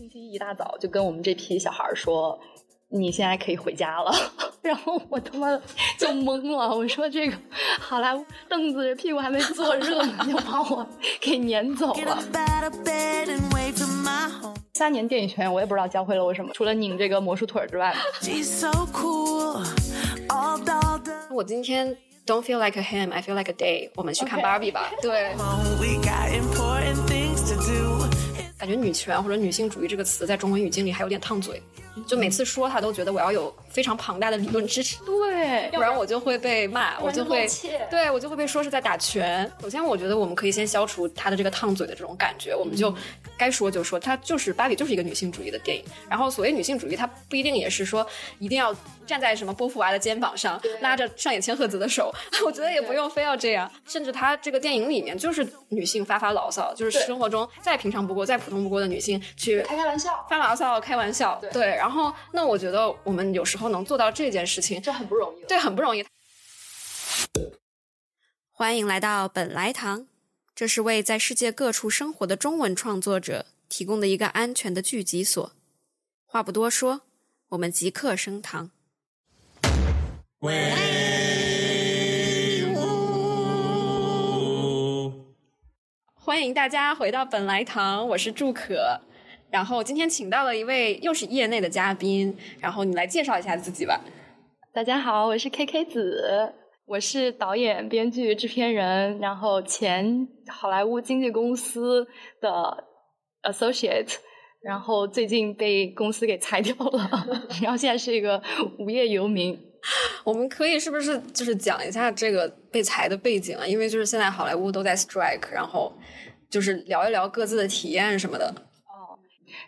星期一一大早就跟我们这批小孩说：“你现在可以回家了。”然后我他妈就懵了，我说：“这个好莱坞凳子屁股还没坐热呢，就把我给撵走了。”三年电影学院，我也不知道教会了我什么，除了拧这个魔术腿之外。我今天 don't feel like a him, I feel like a day。我们去看 Barbie 吧。对。感觉女权或者女性主义这个词在中文语境里还有点烫嘴，就每次说它都觉得我要有非常庞大的理论支持，对，不然我就会被骂，我就会，对我就会被说是在打拳。首先，我觉得我们可以先消除它的这个烫嘴的这种感觉，我们就该说就说，它就是芭比就是一个女性主义的电影。然后，所谓女性主义，它不一定也是说一定要站在什么波伏娃的肩膀上，拉着上野千鹤子的手，我觉得也不用非要这样。甚至它这个电影里面就是女性发发牢骚，就是生活中再平常不过、再普通不过的女性去开开玩笑、发牢骚、开玩笑。对，然后那我觉得我们有时候能做到这件事情，这很不容易。对，很不容易。欢迎来到本来堂，这是为在世界各处生活的中文创作者提供的一个安全的聚集所。话不多说，我们即刻升堂。欢迎大家回到本来堂，我是祝可。然后今天请到了一位又是业内的嘉宾，然后你来介绍一下自己吧。大家好，我是 K K 子，我是导演、编剧、制片人，然后前好莱坞经纪公司的 associate，然后最近被公司给裁掉了，然后现在是一个无业游民。我们可以是不是就是讲一下这个被裁的背景啊？因为就是现在好莱坞都在 strike，然后就是聊一聊各自的体验什么的。哦，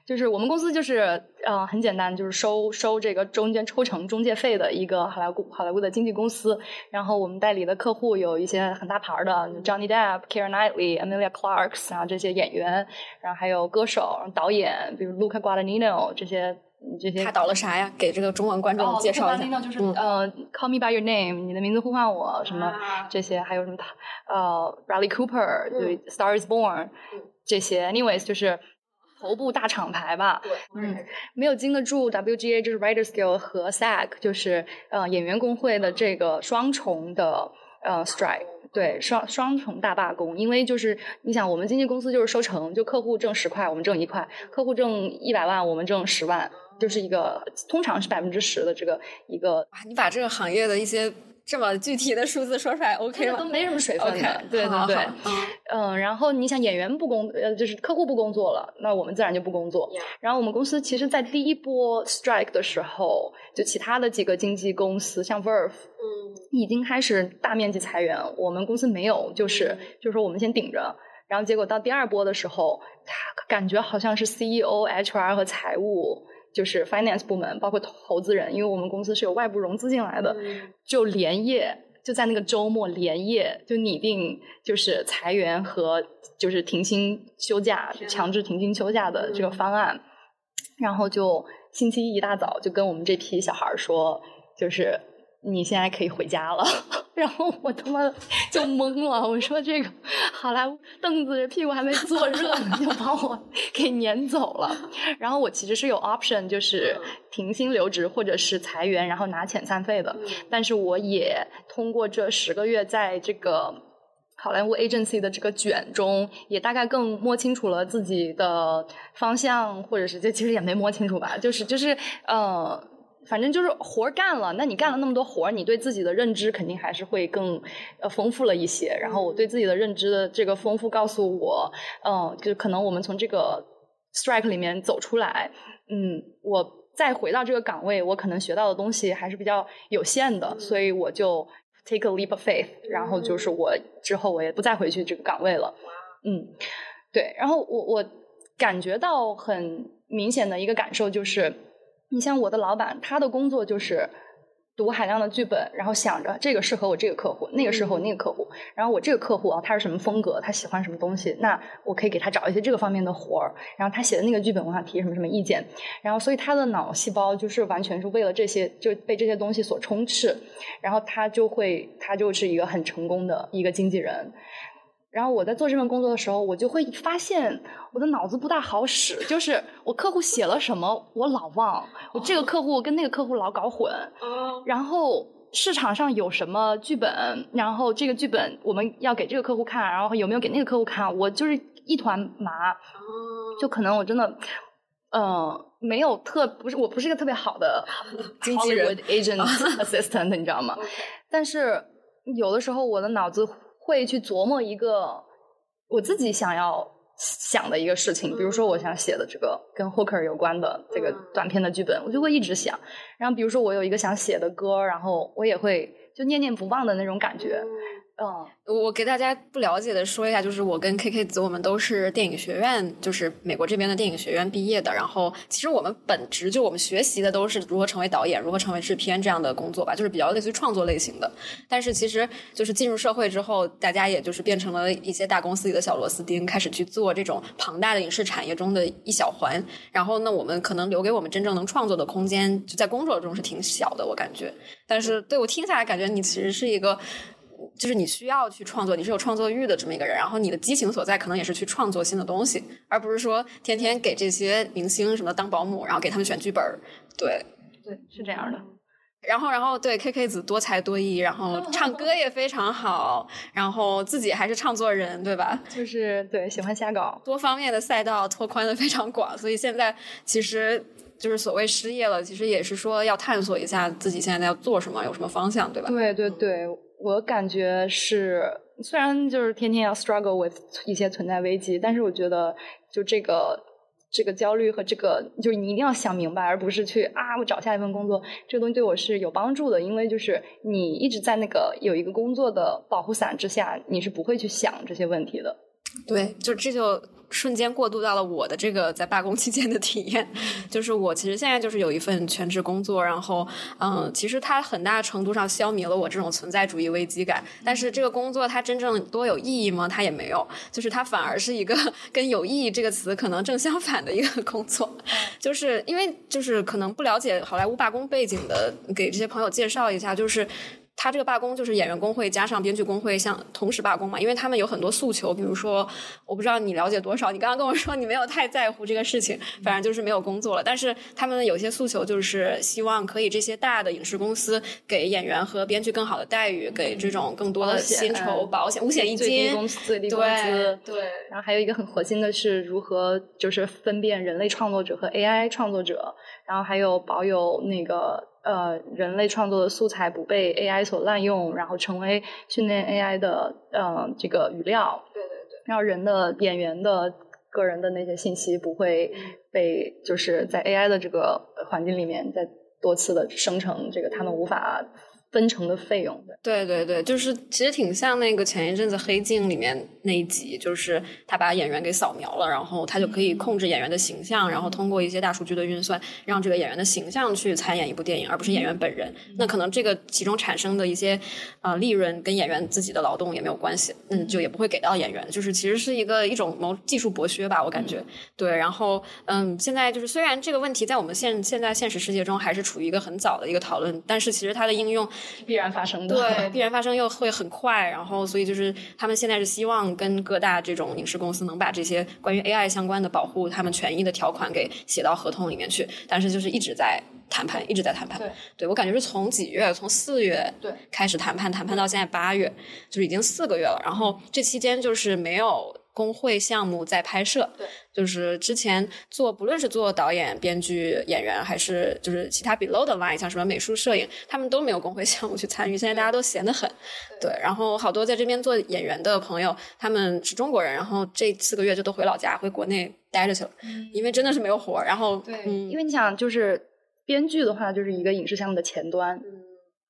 就是我们公司就是呃很简单，就是收收这个中间抽成中介费的一个好莱坞好莱坞的经纪公司。然后我们代理的客户有一些很大牌的，Johnny Depp、Keira Knightley、Amelia Clarks，然后这些演员，然后还有歌手、导演，比如 Luca Guadagnino 这些。这些他导了啥呀？给这个中文观众介绍一下。就是呃，Call Me by Your Name，你的名字呼唤我，什么这些，还有什么呃，Bradley Cooper，对，Star Is Born，这些，anyways 就是头部大厂牌吧。嗯，没有经得住 WGA，就是 Writers Guild 和 SAG，就是呃演员工会的这个双重的呃 strike，对，双双重大罢工。因为就是你想，我们经纪公司就是收成，就客户挣十块，我们挣一块；客户挣一百万，我们挣十万。就是一个通常是百分之十的这个一个，你把这个行业的一些这么具体的数字说出来，OK 吗？都没什么水分的，对对对，嗯，然后你想演员不工，呃，就是客户不工作了，那我们自然就不工作。然后我们公司其实，在第一波 strike 的时候，就其他的几个经纪公司，像 Verve，嗯，已经开始大面积裁员，我们公司没有，就是就是说我们先顶着。然后结果到第二波的时候，他感觉好像是 CEO、HR 和财务。就是 finance 部门，包括投资人，因为我们公司是有外部融资进来的，就连夜就在那个周末连夜就拟定就是裁员和就是停薪休假、强制停薪休假的这个方案，然后就星期一一大早就跟我们这批小孩说，就是。你现在可以回家了，然后我他妈就懵了，我说这个好莱坞凳子屁股还没坐热呢，就把我给撵走了。然后我其实是有 option，就是停薪留职或者是裁员，然后拿遣散费的。但是我也通过这十个月在这个好莱坞 agency 的这个卷中，也大概更摸清楚了自己的方向，或者是这其实也没摸清楚吧，就是就是呃。反正就是活干了，那你干了那么多活你对自己的认知肯定还是会更呃丰富了一些。然后我对自己的认知的这个丰富，告诉我，嗯，就可能我们从这个 strike 里面走出来，嗯，我再回到这个岗位，我可能学到的东西还是比较有限的，所以我就 take a leap of faith，然后就是我之后我也不再回去这个岗位了。嗯，对，然后我我感觉到很明显的一个感受就是。你像我的老板，他的工作就是读海量的剧本，然后想着这个适合我这个客户，那个适合我那个客户。然后我这个客户啊，他是什么风格，他喜欢什么东西，那我可以给他找一些这个方面的活儿。然后他写的那个剧本，我想提什么什么意见。然后所以他的脑细胞就是完全是为了这些，就被这些东西所充斥。然后他就会，他就是一个很成功的一个经纪人。然后我在做这份工作的时候，我就会发现我的脑子不大好使，就是我客户写了什么我老忘，我这个客户跟那个客户老搞混，然后市场上有什么剧本，然后这个剧本我们要给这个客户看，然后有没有给那个客户看，我就是一团麻，就可能我真的，嗯，没有特不是我不是一个特别好的 经纪人 agent assistant，你知道吗？但是有的时候我的脑子。会去琢磨一个我自己想要想的一个事情，比如说我想写的这个跟 Hooker 有关的这个短片的剧本，我就会一直想。然后比如说我有一个想写的歌，然后我也会就念念不忘的那种感觉。嗯，我给大家不了解的说一下，就是我跟 K K 子，我们都是电影学院，就是美国这边的电影学院毕业的。然后，其实我们本职就我们学习的都是如何成为导演，如何成为制片这样的工作吧，就是比较类似于创作类型的。但是，其实就是进入社会之后，大家也就是变成了一些大公司里的小螺丝钉，开始去做这种庞大的影视产业中的一小环。然后，那我们可能留给我们真正能创作的空间，就在工作中是挺小的，我感觉。但是，对我听下来，感觉你其实是一个。就是你需要去创作，你是有创作欲的这么一个人，然后你的激情所在可能也是去创作新的东西，而不是说天天给这些明星什么当保姆，然后给他们选剧本对，对，是这样的。然后，然后对 K K 子多才多艺，然后 唱歌也非常好，然后自己还是唱作人，对吧？就是对，喜欢瞎搞，多方面的赛道拓宽的非常广，所以现在其实就是所谓失业了，其实也是说要探索一下自己现在要做什么，有什么方向，对吧？对对对。我感觉是，虽然就是天天要 struggle with 一些存在危机，但是我觉得就这个这个焦虑和这个，就是你一定要想明白，而不是去啊，我找下一份工作，这个东西对我是有帮助的，因为就是你一直在那个有一个工作的保护伞之下，你是不会去想这些问题的。对，就这就。瞬间过渡到了我的这个在罢工期间的体验，就是我其实现在就是有一份全职工作，然后嗯，其实它很大程度上消弭了我这种存在主义危机感。但是这个工作它真正多有意义吗？它也没有，就是它反而是一个 跟有意义这个词可能正相反的一个工作。就是因为就是可能不了解好莱坞罢工背景的，给这些朋友介绍一下，就是。他这个罢工就是演员工会加上编剧工会相同时罢工嘛，因为他们有很多诉求，比如说我不知道你了解多少，你刚刚跟我说你没有太在乎这个事情，反正就是没有工作了。但是他们有些诉求就是希望可以这些大的影视公司给演员和编剧更好的待遇，给这种更多的薪酬保险、五险一金、最低工资、最低工资。对，然后还有一个很核心的是如何就是分辨人类创作者和 AI 创作者，然后还有保有那个。呃，人类创作的素材不被 AI 所滥用，然后成为训练 AI 的呃这个语料。对对对。让人的演员的个人的那些信息不会被就是在 AI 的这个环境里面再多次的生成，这个他们无法。分成的费用，对对对，就是其实挺像那个前一阵子《黑镜》里面那一集，就是他把演员给扫描了，然后他就可以控制演员的形象，然后通过一些大数据的运算，让这个演员的形象去参演一部电影，而不是演员本人。那可能这个其中产生的一些啊利润跟演员自己的劳动也没有关系，嗯，就也不会给到演员，就是其实是一个一种某技术剥削吧，我感觉。对，然后嗯，现在就是虽然这个问题在我们现现在现实世界中还是处于一个很早的一个讨论，但是其实它的应用。必然发生的，对，必然发生又会很快，然后所以就是他们现在是希望跟各大这种影视公司能把这些关于 AI 相关的保护他们权益的条款给写到合同里面去，但是就是一直在谈判，一直在谈判。对，对我感觉是从几月，从四月对开始谈判，谈判到现在八月，就是已经四个月了，然后这期间就是没有。工会项目在拍摄，对，就是之前做，不论是做导演、编剧、演员，还是就是其他 below 的 line，像什么美术、摄影，他们都没有工会项目去参与。现在大家都闲得很，对。然后好多在这边做演员的朋友，他们是中国人，然后这四个月就都回老家，回国内待着去了，因为真的是没有活。然后，对，因为你想，就是编剧的话，就是一个影视项目的前端，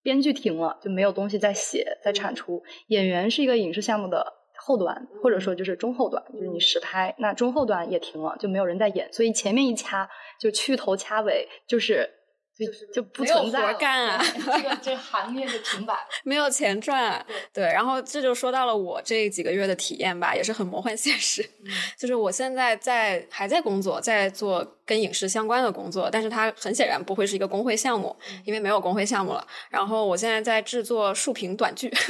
编剧停了就没有东西在写、在产出；演员是一个影视项目的。后端或者说就是中后端，就是你实拍，那中后端也停了，就没有人在演，所以前面一掐就去头掐尾，就是就就不存在活干啊，这个这行业的停摆，没有钱赚。啊对，然后这就说到了我这几个月的体验吧，也是很魔幻现实。就是我现在在还在工作，在做跟影视相关的工作，但是它很显然不会是一个工会项目，因为没有工会项目了。然后我现在在制作竖屏短剧。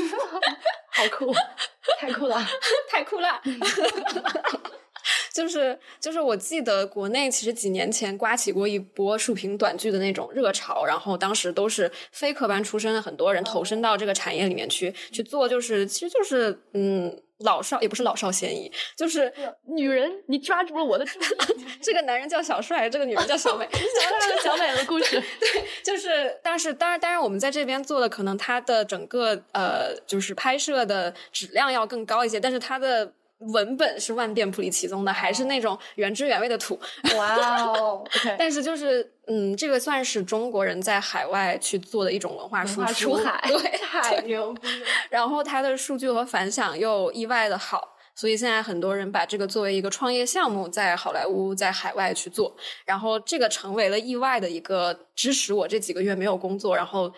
好酷，太酷了，太酷了。就是就是，我记得国内其实几年前刮起过一波竖屏短剧的那种热潮，然后当时都是非科班出身的很多人投身到这个产业里面去去做，就是其实就是嗯，老少也不是老少咸宜，就是女人，你抓住了我的注意 这个男人叫小帅，这个女人叫小美，讲个小美的故事。对，就是但是当然当然，我们在这边做的可能它的整个呃，就是拍摄的质量要更高一些，但是它的。文本是万变不离其宗的，还是那种原汁原味的土。哇哦！但是就是，嗯，这个算是中国人在海外去做的一种文化输出，对，太牛逼。然后它的数据和反响又意外的好，所以现在很多人把这个作为一个创业项目，在好莱坞、在海外去做。然后这个成为了意外的一个支持我这几个月没有工作，然后。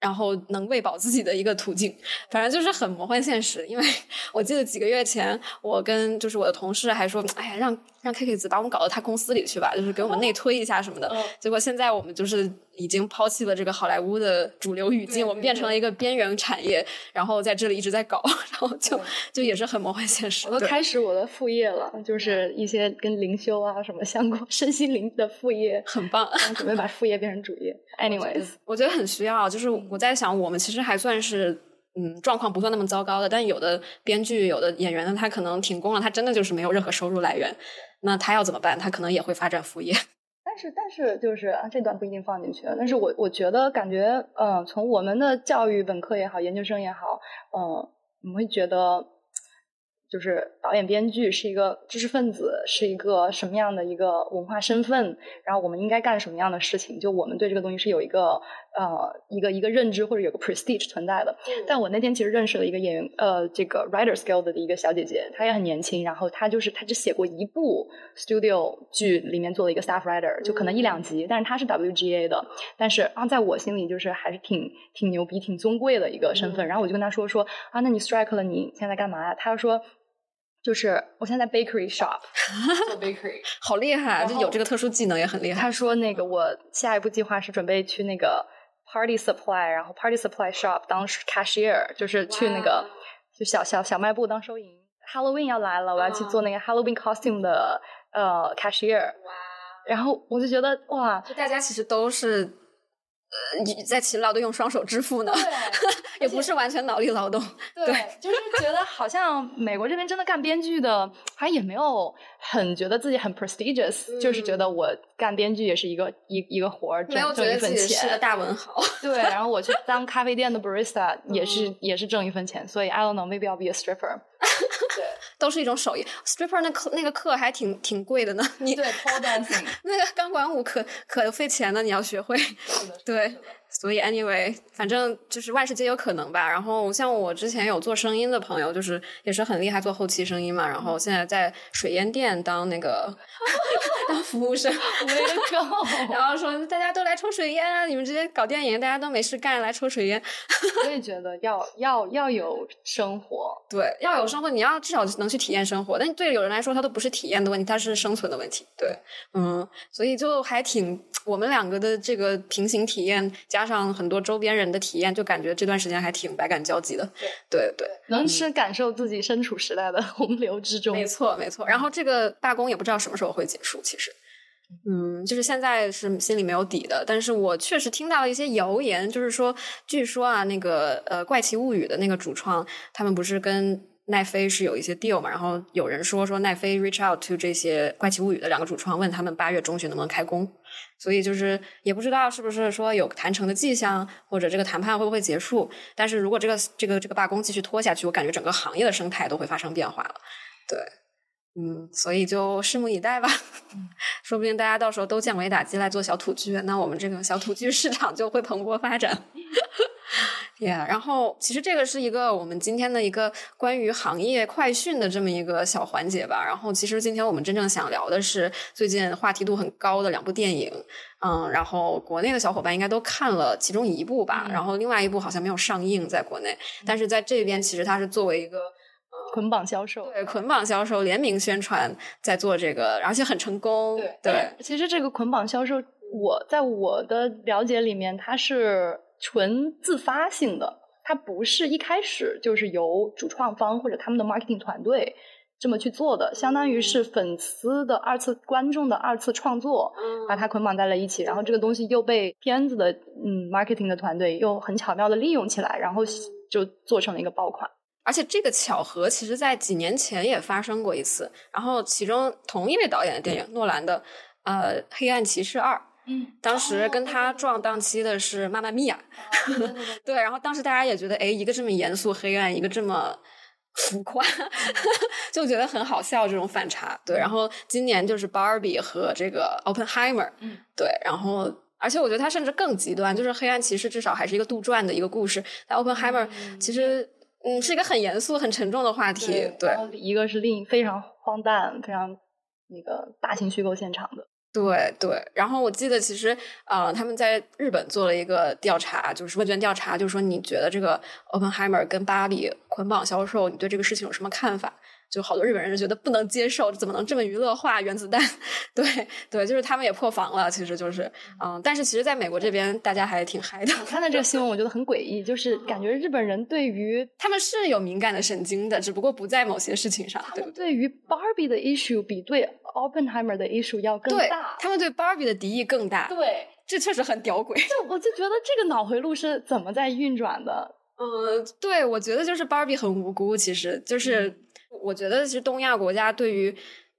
然后能喂饱自己的一个途径，反正就是很魔幻现实。因为 我记得几个月前，我跟就是我的同事还说，哎呀，让。让 K K 子把我们搞到他公司里去吧，就是给我们内推一下什么的。结果现在我们就是已经抛弃了这个好莱坞的主流语境，我们变成了一个边缘产业，然后在这里一直在搞，然后就就也是很魔幻现实。我都开始我的副业了，就是一些跟灵修啊什么相关、身心灵的副业，很棒。准备把副业变成主业。Anyways，我觉得很需要。就是我在想，我们其实还算是嗯状况不算那么糟糕的，但有的编剧、有的演员呢，他可能停工了，他真的就是没有任何收入来源。那他要怎么办？他可能也会发展副业。但是，但是，就是啊，这段不一定放进去。但是我我觉得，感觉，嗯，从我们的教育，本科也好，研究生也好，嗯，我们会觉得。就是导演、编剧是一个知识分子，是一个什么样的一个文化身份？然后我们应该干什么样的事情？就我们对这个东西是有一个呃一个一个认知或者有个 prestige 存在的。但我那天其实认识了一个演员，呃，这个 Writers Guild 的一个小姐姐，她也很年轻。然后她就是她只写过一部 studio 剧，里面做了一个 staff writer，就可能一两集。但是她是 WGA 的，但是啊，在我心里就是还是挺挺牛逼、挺尊贵的一个身份。然后我就跟她说说啊，那你 strike 了，你现在干嘛呀？她说。就是我现在在 bakery shop 做 bakery，好厉害，就有这个特殊技能也很厉害。他说那个我下一步计划是准备去那个 party supply，然后 party supply shop 当 cashier，就是去那个就小小小卖部当收银。Halloween 要来了，我要去做那个 Halloween costume 的呃 cashier。哇！然后我就觉得哇，就大家其实都是。呃，你在勤劳的用双手支付呢，也不是完全脑力劳动。对，就是觉得好像美国这边真的干编剧的，好像也没有很觉得自己很 prestigious，就是觉得我干编剧也是一个一一个活儿，挣挣一份钱。是个大文豪。对，然后我去当咖啡店的 barista 也是也是挣一分钱，所以 I don't know maybe I'll be a stripper。对，都是一种手艺。stripper 那课那个课还挺挺贵的呢。你对 pole dancing 那个钢管舞可可费钱的，你要学会。对。所以，anyway，反正就是万事皆有可能吧。然后，像我之前有做声音的朋友，就是也是很厉害做后期声音嘛。然后现在在水烟店当那个 当服务生，然后说大家都来抽水烟啊！你们这些搞电影，大家都没事干，来抽水烟。我也觉得要要要有生活，对，要有生活，你要至少能去体验生活。但对有人来说，它都不是体验的问题，它是生存的问题。对，嗯，所以就还挺我们两个的这个平行体验加。加上很多周边人的体验，就感觉这段时间还挺百感交集的。对对，能是感受自己身处时代的洪流之中。没错没错。然后这个罢工也不知道什么时候会结束。其实，嗯，就是现在是心里没有底的。但是我确实听到了一些谣言，就是说，据说啊，那个呃《怪奇物语》的那个主创，他们不是跟奈飞是有一些 deal 嘛？然后有人说说奈飞 reach out to 这些《怪奇物语》的两个主创，问他们八月中旬能不能开工。所以就是也不知道是不是说有谈成的迹象，或者这个谈判会不会结束。但是如果这个这个这个罢工继续拖下去，我感觉整个行业的生态都会发生变化了。对，嗯，所以就拭目以待吧。说不定大家到时候都降维打击来做小土剧，那我们这个小土剧市场就会蓬勃发展。Yeah，然后其实这个是一个我们今天的一个关于行业快讯的这么一个小环节吧。然后其实今天我们真正想聊的是最近话题度很高的两部电影，嗯，然后国内的小伙伴应该都看了其中一部吧，然后另外一部好像没有上映在国内，但是在这边其实它是作为一个捆绑销售，对捆绑销售联名宣传在做这个，而且很成功。对，其实这个捆绑销售，我在我的了解里面，它是。纯自发性的，它不是一开始就是由主创方或者他们的 marketing 团队这么去做的，相当于是粉丝的二次观众的二次创作，把它捆绑在了一起，然后这个东西又被片子的嗯 marketing 的团队又很巧妙的利用起来，然后就做成了一个爆款。而且这个巧合，其实在几年前也发生过一次。然后其中同一位导演的电影，诺兰的呃《黑暗骑士二》，嗯，当时跟他撞档期的是《妈妈咪呀》，对。然后当时大家也觉得，哎，一个这么严肃黑暗，一个这么浮夸，就觉得很好笑，这种反差。对。然后今年就是 Barbie 和这个 Oppenheimer，嗯，对。然后而且我觉得他甚至更极端，就是《黑暗骑士》至少还是一个杜撰的一个故事，但 Oppenheimer 其实。嗯，是一个很严肃、很沉重的话题。对，一个是另非常荒诞、非常那个大型虚构现场的。对对。然后我记得，其实啊，他们在日本做了一个调查，就是问卷调查，就是说你觉得这个 Oppenheimer 跟巴黎捆绑销售，你对这个事情有什么看法？就好多日本人就觉得不能接受，怎么能这么娱乐化原子弹？对对，就是他们也破防了，其实就是嗯，但是其实在美国这边大家还挺嗨的。我看到这个新闻，我觉得很诡异，就是感觉日本人对于 他们是有敏感的神经的，只不过不在某些事情上。对对于 Barbie 的 issue 比对 Oppenheimer 的 issue 要更大，他们对 Barbie 的敌意更大。对，这确实很屌鬼。就我就觉得这个脑回路是怎么在运转的？嗯，对，我觉得就是 Barbie 很无辜，其实就是。我觉得其实东亚国家对于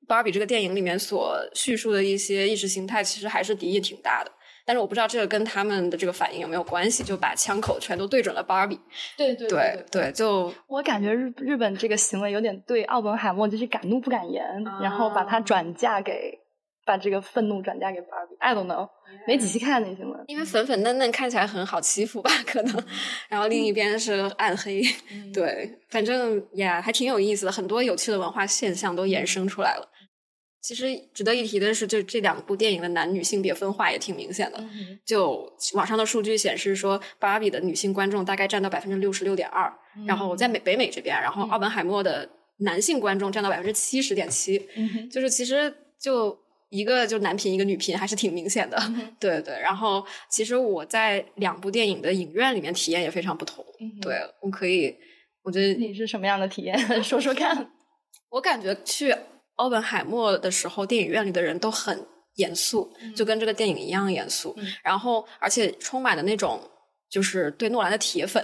芭比这个电影里面所叙述的一些意识形态，其实还是敌意挺大的。但是我不知道这个跟他们的这个反应有没有关系，就把枪口全都对准了芭比。对对对对，就我感觉日日本这个行为有点对奥本海默就是敢怒不敢言，然后把他转嫁给。把这个愤怒转嫁给芭比，I don't know，没仔细看那新闻。因为粉粉嫩嫩看起来很好欺负吧，可能。然后另一边是暗黑，对，反正呀，还挺有意思的，很多有趣的文化现象都衍生出来了。其实值得一提的是，就这两部电影的男女性别分化也挺明显的。就网上的数据显示说，芭比的女性观众大概占到百分之六十六点二，然后在美北美这边，然后奥本海默的男性观众占到百分之七十点七，就是其实就。一个就男频，一个女频，还是挺明显的。对对，然后其实我在两部电影的影院里面体验也非常不同。对我可以，我觉得你是什么样的体验？说说看。我感觉去奥本海默的时候，电影院里的人都很严肃，就跟这个电影一样严肃。然后，而且充满了那种就是对诺兰的铁粉，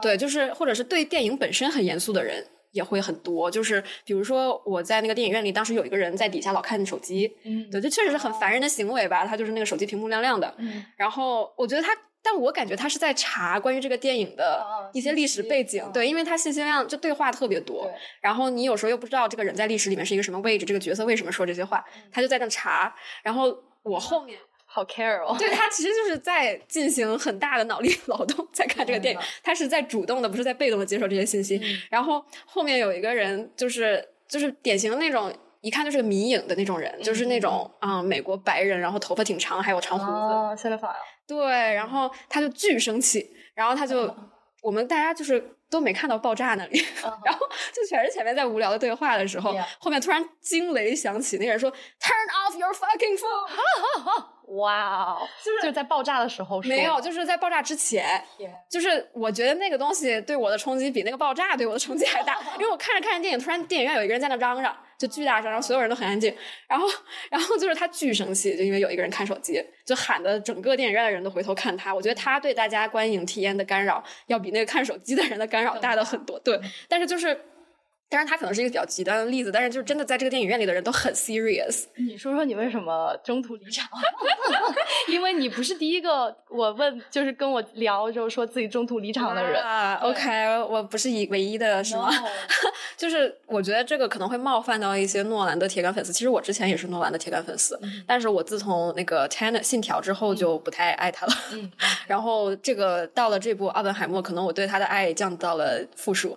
对，就是或者是对电影本身很严肃的人。也会很多，就是比如说我在那个电影院里，当时有一个人在底下老看手机，嗯，对，这确实是很烦人的行为吧？他就是那个手机屏幕亮亮的，嗯，然后我觉得他，但我感觉他是在查关于这个电影的一些历史背景，对，因为他信息量就对话特别多，然后你有时候又不知道这个人在历史里面是一个什么位置，这个角色为什么说这些话，他就在那查，然后我后面。好 care 哦，对他其实就是在进行很大的脑力劳动，在看这个电影，他是在主动的，不是在被动的接受这些信息。然后后面有一个人，就是就是典型的那种，一看就是个迷影的那种人，就是那种啊，美国白人，然后头发挺长，还有长胡子，现在发对，然后他就巨生气，然后他就我们大家就是都没看到爆炸那里，然后就全是前面在无聊的对话的时候，后面突然惊雷响起，那个人说 “Turn off your fucking phone”。哇哦，就是在爆炸的时候没有，就是在爆炸之前，就是我觉得那个东西对我的冲击比那个爆炸对我的冲击还大，因为我看着看着电影，突然电影院有一个人在那嚷嚷，就巨大声，然后所有人都很安静，然后然后就是他巨生气，就因为有一个人看手机，就喊的整个电影院的人都回头看他。我觉得他对大家观影体验的干扰要比那个看手机的人的干扰大的很多。对，但是就是。当然，他可能是一个比较极端的例子，但是就是真的在这个电影院里的人都很 serious。你说说你为什么中途离场？因为你不是第一个我问，就是跟我聊，就是说自己中途离场的人。啊 OK，我不是一唯一的是吗？就是我觉得这个可能会冒犯到一些诺兰的铁杆粉丝。其实我之前也是诺兰的铁杆粉丝，但是我自从那个《Tenet》信条之后就不太爱他了。然后这个到了这部《奥本海默》，可能我对他的爱降到了负数，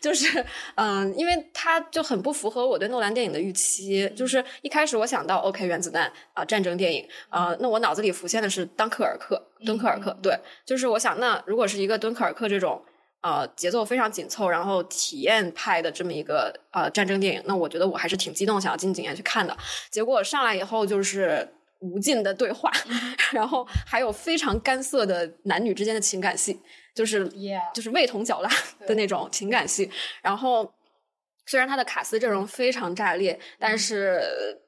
就是。嗯，因为他就很不符合我对诺兰电影的预期。就是一开始我想到 OK 原子弹啊，战争电影啊，那我脑子里浮现的是敦刻尔克。敦刻尔克，对，就是我想，那如果是一个敦刻尔克这种呃节奏非常紧凑，然后体验派的这么一个呃战争电影，那我觉得我还是挺激动，想要进影院去看的。结果上来以后就是无尽的对话，然后还有非常干涩的男女之间的情感戏。就是就是味同嚼蜡的那种情感戏。然后虽然他的卡斯阵容非常炸裂，但是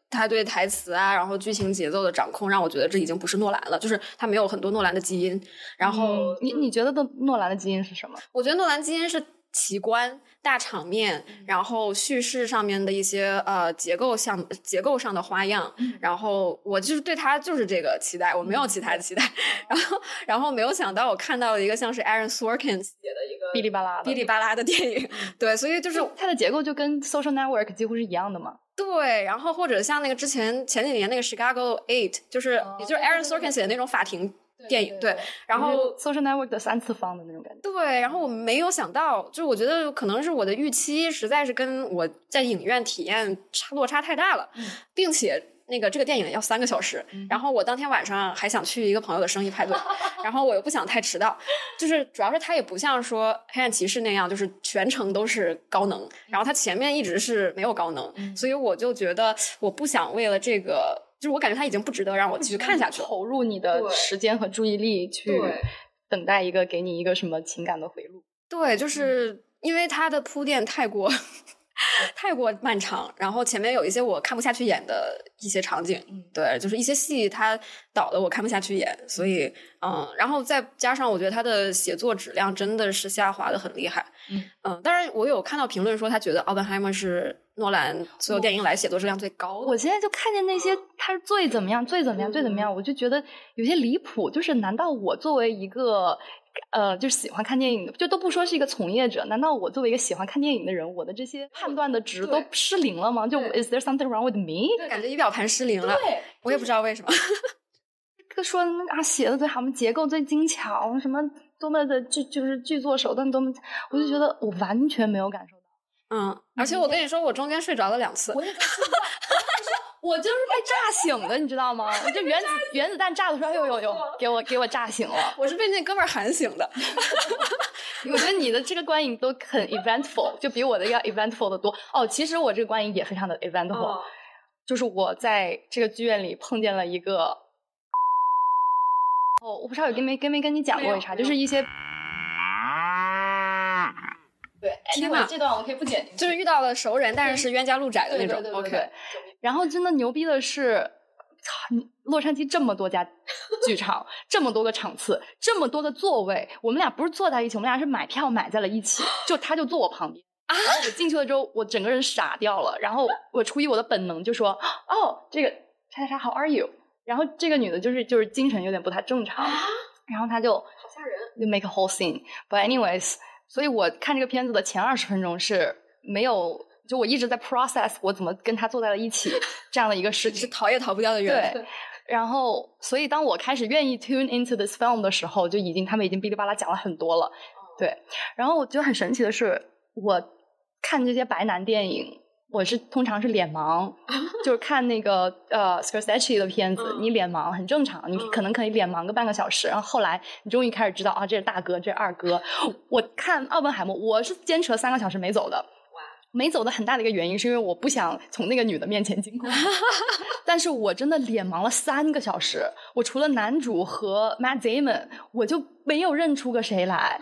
他对台词啊，然后剧情节奏的掌控，让我觉得这已经不是诺兰了，就是他没有很多诺兰的基因。然后你你觉得的诺兰的基因是什么？我觉得诺兰基因是。奇观、大场面，然后叙事上面的一些呃结构上结构上的花样，然后我就是对他就是这个期待，我没有其他的期待。然后，然后没有想到我看到了一个像是 Aaron Sorkin 写的一个哔哩吧啦哔哩吧啦的电影，对，所以就是它的结构就跟 Social Network 几乎是一样的嘛。对，然后或者像那个之前前几年那个 Chicago Eight，就是也就是 Aaron Sorkin 写的那种法庭。电影对，然后 social network 的三次方的那种感觉。对，然后我没有想到，就是我觉得可能是我的预期实在是跟我在影院体验差落差太大了，并且那个这个电影要三个小时，然后我当天晚上还想去一个朋友的生日派对，然后我又不想太迟到，就是主要是它也不像说黑暗骑士那样，就是全程都是高能，然后它前面一直是没有高能，所以我就觉得我不想为了这个。就是我感觉他已经不值得让我继续看下去，投入你的时间和注意力去等待一个给你一个什么情感的回路。对，就是因为他的铺垫太过 太过漫长，然后前面有一些我看不下去演的一些场景，对，就是一些戏他导的我看不下去演，所以嗯，然后再加上我觉得他的写作质量真的是下滑的很厉害，嗯，当然我有看到评论说他觉得奥本海默是。诺兰所有电影来写作质量最高的，我现在就看见那些他最怎么样、最怎么样、最怎么样，我就觉得有些离谱。就是难道我作为一个呃，就是喜欢看电影的，就都不说是一个从业者，难道我作为一个喜欢看电影的人，我的这些判断的值都失灵了吗？就 Is there something wrong with me？感觉仪表盘失灵了。对，我也不知道为什么。说啊，写的最好，结构最精巧，什么多么的剧，就是剧作手段多么，我就觉得我完全没有感受。嗯，而且我跟你说，我中间睡着了两次。我也在睡觉。我就是被炸醒的，你知道吗？我就原子 原子弹炸的时候，呦呦呦，给我给我炸醒了。我是被那哥们儿喊醒的。我觉得你的这个观影都很 eventful，就比我的要 eventful 的多。哦，其实我这个观影也非常的 eventful，就是我在这个剧院里碰见了一个，哦，我不知道有跟没跟没跟你讲过一茬，就是一些。对，天呐，这段我可以不剪。就是遇到了熟人，但是是冤家路窄的那种。OK，然后真的牛逼的是，洛杉矶这么多家 剧场，这么多个场次，这么多个座位，我们俩不是坐在一起，我们俩是买票买在了一起。就他就坐我旁边，然后我进去了之后，我整个人傻掉了。然后我出于我的本能就说：“哦，这个叉叉叉，How are you？” 然后这个女的就是就是精神有点不太正常，然后她就好吓人，就 make a whole scene，but anyways。所以我看这个片子的前二十分钟是没有，就我一直在 process 我怎么跟他坐在了一起这样的一个事情，是逃也逃不掉的缘分。然后，所以当我开始愿意 tune into this film 的时候，就已经他们已经哔哩吧啦讲了很多了。对，然后我觉得很神奇的是，我看这些白男电影。我是通常是脸盲，就是看那个呃 Scorsese 的片子，你脸盲很正常，你可能可以脸盲个半个小时，然后后来你终于开始知道啊，这是大哥，这是二哥。我看奥本海默，我是坚持了三个小时没走的，没走的很大的一个原因是因为我不想从那个女的面前经过，但是我真的脸盲了三个小时，我除了男主和 Matt Damon，我就没有认出个谁来。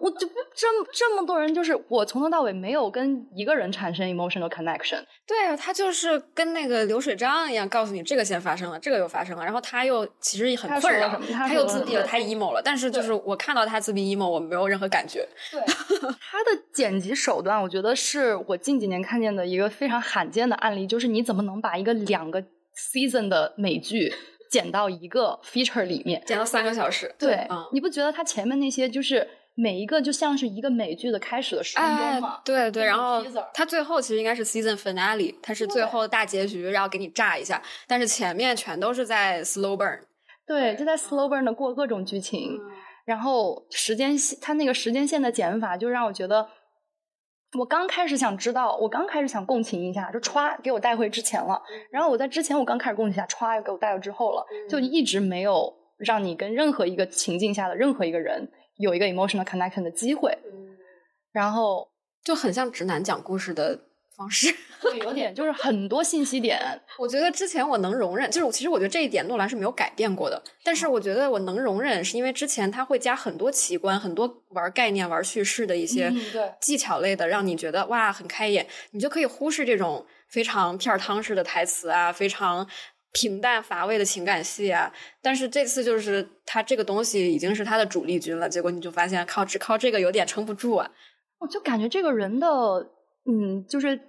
我就这么这么多人，就是我从头到尾没有跟一个人产生 emotional connection。对啊，他就是跟那个流水账一样，告诉你这个先发生了，这个又发生了，然后他又其实很困扰，他又自闭了，他 emo 了。但是就是我看到他自闭 emo，我没有任何感觉。对，他的剪辑手段，我觉得是我近几年看见的一个非常罕见的案例，就是你怎么能把一个两个 season 的美剧剪到一个 feature 里面，剪到三个小时？对，你不觉得他前面那些就是？每一个就像是一个美剧的开始的十分钟嘛，对对，然后它最后其实应该是 season finale，它是最后的大结局，然后给你炸一下，但是前面全都是在 slow burn，对，就在 slow burn 的过各种剧情，然后时间线，它那个时间线的减法就让我觉得，我刚开始想知道，我刚开始想共情一下，就歘给我带回之前了，然后我在之前我刚开始共情一下，歘又给我带到之后了，就一直没有让你跟任何一个情境下的任何一个人。有一个 emotional connection 的机会，然后就很像直男讲故事的方式，对，有点就是很多信息点。我觉得之前我能容忍，就是其实我觉得这一点诺兰是没有改变过的。但是我觉得我能容忍，是因为之前他会加很多奇观，很多玩概念、玩叙事的一些技巧类的，让你觉得哇很开眼，你就可以忽视这种非常片儿汤式的台词啊，非常平淡乏味的情感戏啊。但是这次就是他这个东西已经是他的主力军了，结果你就发现靠只靠这个有点撑不住啊。我就感觉这个人的。嗯，就是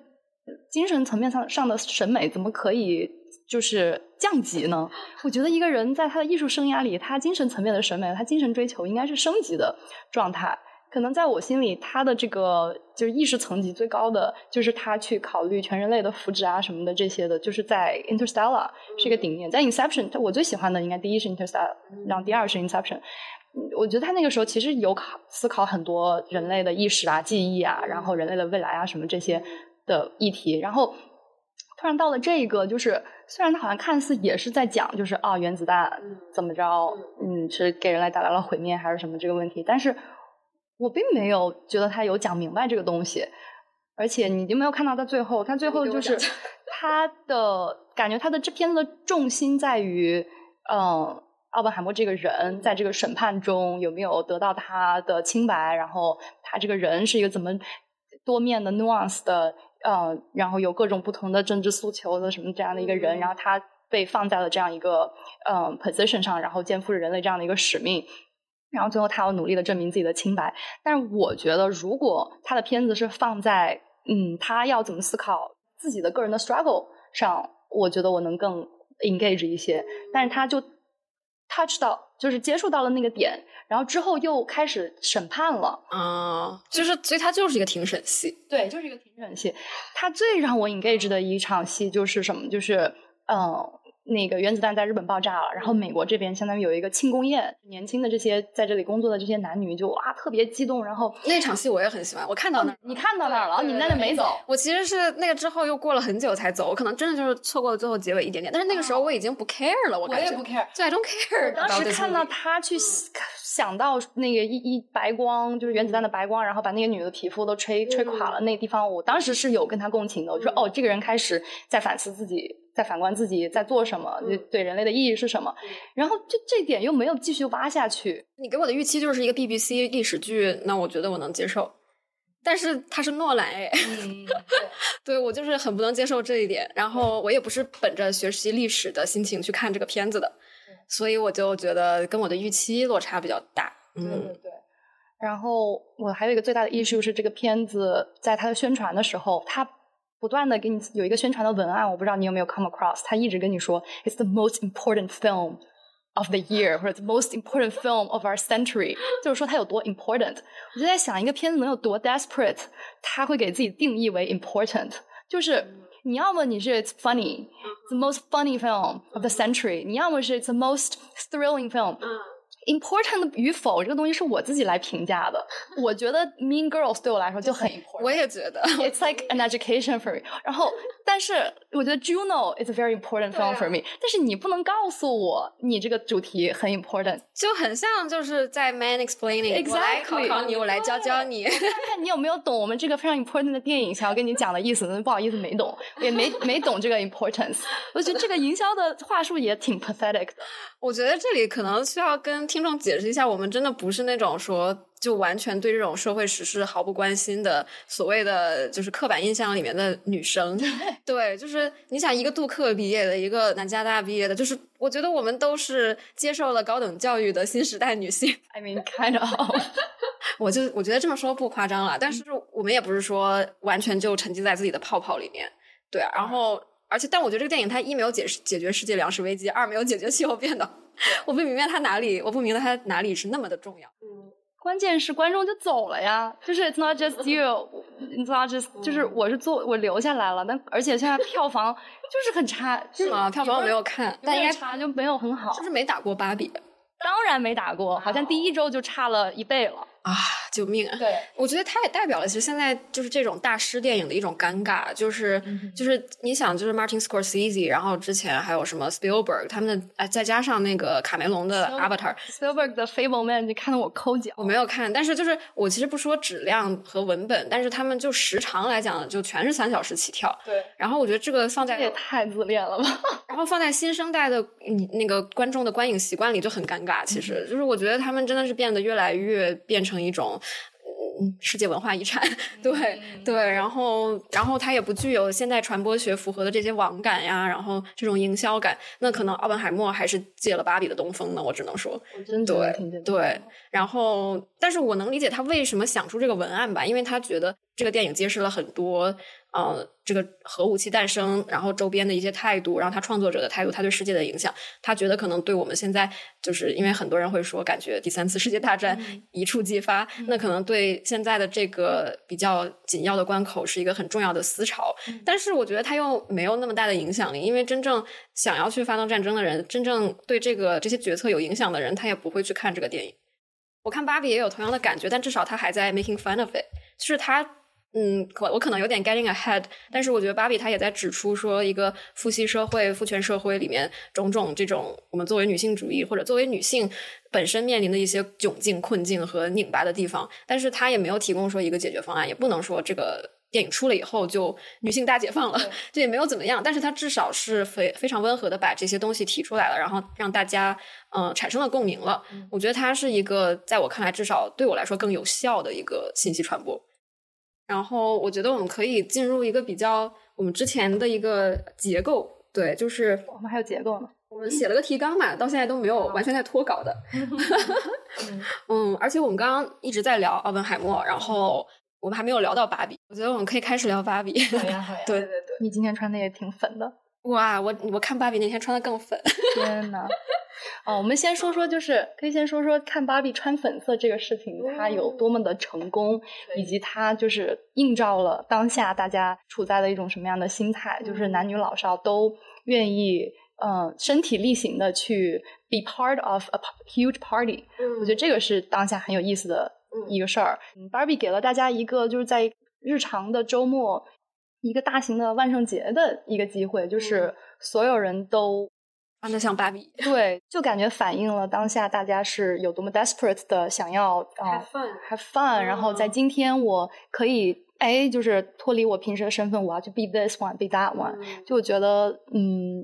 精神层面上上的审美怎么可以就是降级呢？我觉得一个人在他的艺术生涯里，他精神层面的审美，他精神追求应该是升级的状态。可能在我心里，他的这个就是意识层级最高的，就是他去考虑全人类的福祉啊什么的这些的，就是在 Interstellar 是一个顶点。在 Inception，我最喜欢的应该第一是 Interstellar，然后第二是 Inception。我觉得他那个时候其实有考思考很多人类的意识啊、记忆啊，然后人类的未来啊什么这些的议题。然后突然到了这个，就是虽然他好像看似也是在讲，就是啊原子弹怎么着，嗯，是给人类带来了毁灭还是什么这个问题，但是我并没有觉得他有讲明白这个东西。而且你就没有看到他最后，他最后就是 他的感觉，他的这片子的重心在于，嗯。奥本海默这个人在这个审判中有没有得到他的清白？然后他这个人是一个怎么多面的 nuance 的？呃，然后有各种不同的政治诉求的什么这样的一个人？然后他被放在了这样一个嗯 position 上，然后肩负着人类这样的一个使命。然后最后他要努力的证明自己的清白。但是我觉得，如果他的片子是放在嗯他要怎么思考自己的个人的 struggle 上，我觉得我能更 engage 一些。但是他就。touch 到就是接触到了那个点，然后之后又开始审判了啊，就是所以他就是一个庭审戏，对，就是一个庭审戏。他最让我 engage 的一场戏就是什么？就是嗯。那个原子弹在日本爆炸了，然后美国这边相当于有一个庆功宴，年轻的这些在这里工作的这些男女就哇特别激动，然后那场戏我也很喜欢，我看到那，你看到那儿了，你那里没走，我其实是那个之后又过了很久才走，我可能真的就是错过了最后结尾一点点，但是那个时候我已经不 care 了，我我也不 care，对，I don't care。当时看到他去想到那个一一白光，就是原子弹的白光，然后把那个女的皮肤都吹吹垮了，那个地方我当时是有跟他共情的，我说哦，这个人开始在反思自己。在反观自己在做什么，对对人类的意义是什么？然后就这点又没有继续挖下去。你给我的预期就是一个 BBC 历史剧，那我觉得我能接受。但是他是诺兰哎，对我就是很不能接受这一点。然后我也不是本着学习历史的心情去看这个片子的，所以我就觉得跟我的预期落差比较大。对对对。然后我还有一个最大的 issue 是这个片子在它的宣传的时候，它。不断的给你有一个宣传的文案，我不知道你有没有 come across，他一直跟你说 it's the most important film of the year 或者 the most important film of our century，就是说它有多 important。我就在想，一个片子能有多 desperate，他会给自己定义为 important，就是你要么你是 it's funny，the most funny film of the century，你要么是 it's the most thrilling film。 Important 与否这个东西是我自己来评价的。我觉得 Mean Girls 对我来说就很 important。我也觉得，It's like an education for me。然后，但是我觉得 Juno is a very important film for me。但是你不能告诉我你这个主题很 important，就很像就是在 Man Explaining。Exactly。我来考考你，我来教教你，看看你有没有懂我们这个非常 important 的电影想要跟你讲的意思。不好意思，没懂，也没没懂这个 importance。我觉得这个营销的话术也挺 pathetic 的。我觉得这里可能需要跟听众解释一下，我们真的不是那种说就完全对这种社会时事毫不关心的所谓的就是刻板印象里面的女生。对，就是你想一个杜克毕业的，一个南加大毕业的，就是我觉得我们都是接受了高等教育的新时代女性。I mean, kind of。我就我觉得这么说不夸张了，但是我们也不是说完全就沉浸在自己的泡泡里面。对啊，然后。而且，但我觉得这个电影它一没有解释解决世界粮食危机，二没有解决气候变暖。我不明白他哪里，我不明白他哪里是那么的重要。嗯，关键是观众就走了呀，就是 It's not just you，It's not just，就是我是做我留下来了，但而且现在票房就是很差，是吗？票房我没有看，但应该差就没有很好，是不是没打过芭比？当然没打过，好像第一周就差了一倍了。啊，救命啊！对，我觉得它也代表了其实现在就是这种大师电影的一种尴尬，就是就是你想，就是 Martin Scorsese，然后之前还有什么 Spielberg，他们的哎，再加上那个卡梅隆的 Avatar，Spielberg 的 Fableman，你看得我抠脚。我没有看，但是就是我其实不说质量和文本，但是他们就时长来讲，就全是三小时起跳。对，然后我觉得这个放在也太自恋了吧，然后放在新生代的你那个观众的观影习惯里就很尴尬。其实就是我觉得他们真的是变得越来越变成一种。嗯，世界文化遗产，对对，然后然后它也不具有现代传播学符合的这些网感呀，然后这种营销感，那可能奥本海默还是借了芭比的东风呢，我只能说，对对，然后但是我能理解他为什么想出这个文案吧，因为他觉得这个电影揭示了很多。呃，这个核武器诞生，然后周边的一些态度，然后他创作者的态度，他对世界的影响，他觉得可能对我们现在，就是因为很多人会说，感觉第三次世界大战一触即发，那可能对现在的这个比较紧要的关口是一个很重要的思潮。但是我觉得他又没有那么大的影响力，因为真正想要去发动战争的人，真正对这个这些决策有影响的人，他也不会去看这个电影。我看芭比也有同样的感觉，但至少他还在 making fun of it，就是他。嗯，可我可能有点 getting ahead，但是我觉得芭比她也在指出说，一个父系社会、父权社会里面种种这种我们作为女性主义或者作为女性本身面临的一些窘境、困境和拧巴的地方，但是她也没有提供说一个解决方案，也不能说这个电影出了以后就女性大解放了，这也没有怎么样，但是她至少是非非常温和的把这些东西提出来了，然后让大家嗯产生了共鸣了。我觉得它是一个在我看来至少对我来说更有效的一个信息传播。然后我觉得我们可以进入一个比较我们之前的一个结构，对，就是我们还有结构呢。我们写了个提纲嘛，到现在都没有完全在脱稿的。嗯，而且我们刚刚一直在聊奥本海默，然后我们还没有聊到芭比。我觉得我们可以开始聊芭比。好呀，好呀。对对对，你今天穿的也挺粉的。哇，我我看芭比那天穿的更粉。天呐。哦，我们先说说，就是可以先说说看芭比穿粉色这个事情，它有多么的成功，以及它就是映照了当下大家处在的一种什么样的心态，就是男女老少都愿意，嗯，身体力行的去 be part of a huge party。我觉得这个是当下很有意思的一个事儿。芭比给了大家一个就是在日常的周末一个大型的万圣节的一个机会，就是所有人都。穿的像芭比，对，就感觉反映了当下大家是有多么 desperate 的想要啊，have fun，然后在今天我可以哎，就是脱离我平时的身份，我要去 be this one，be that one，就我觉得嗯，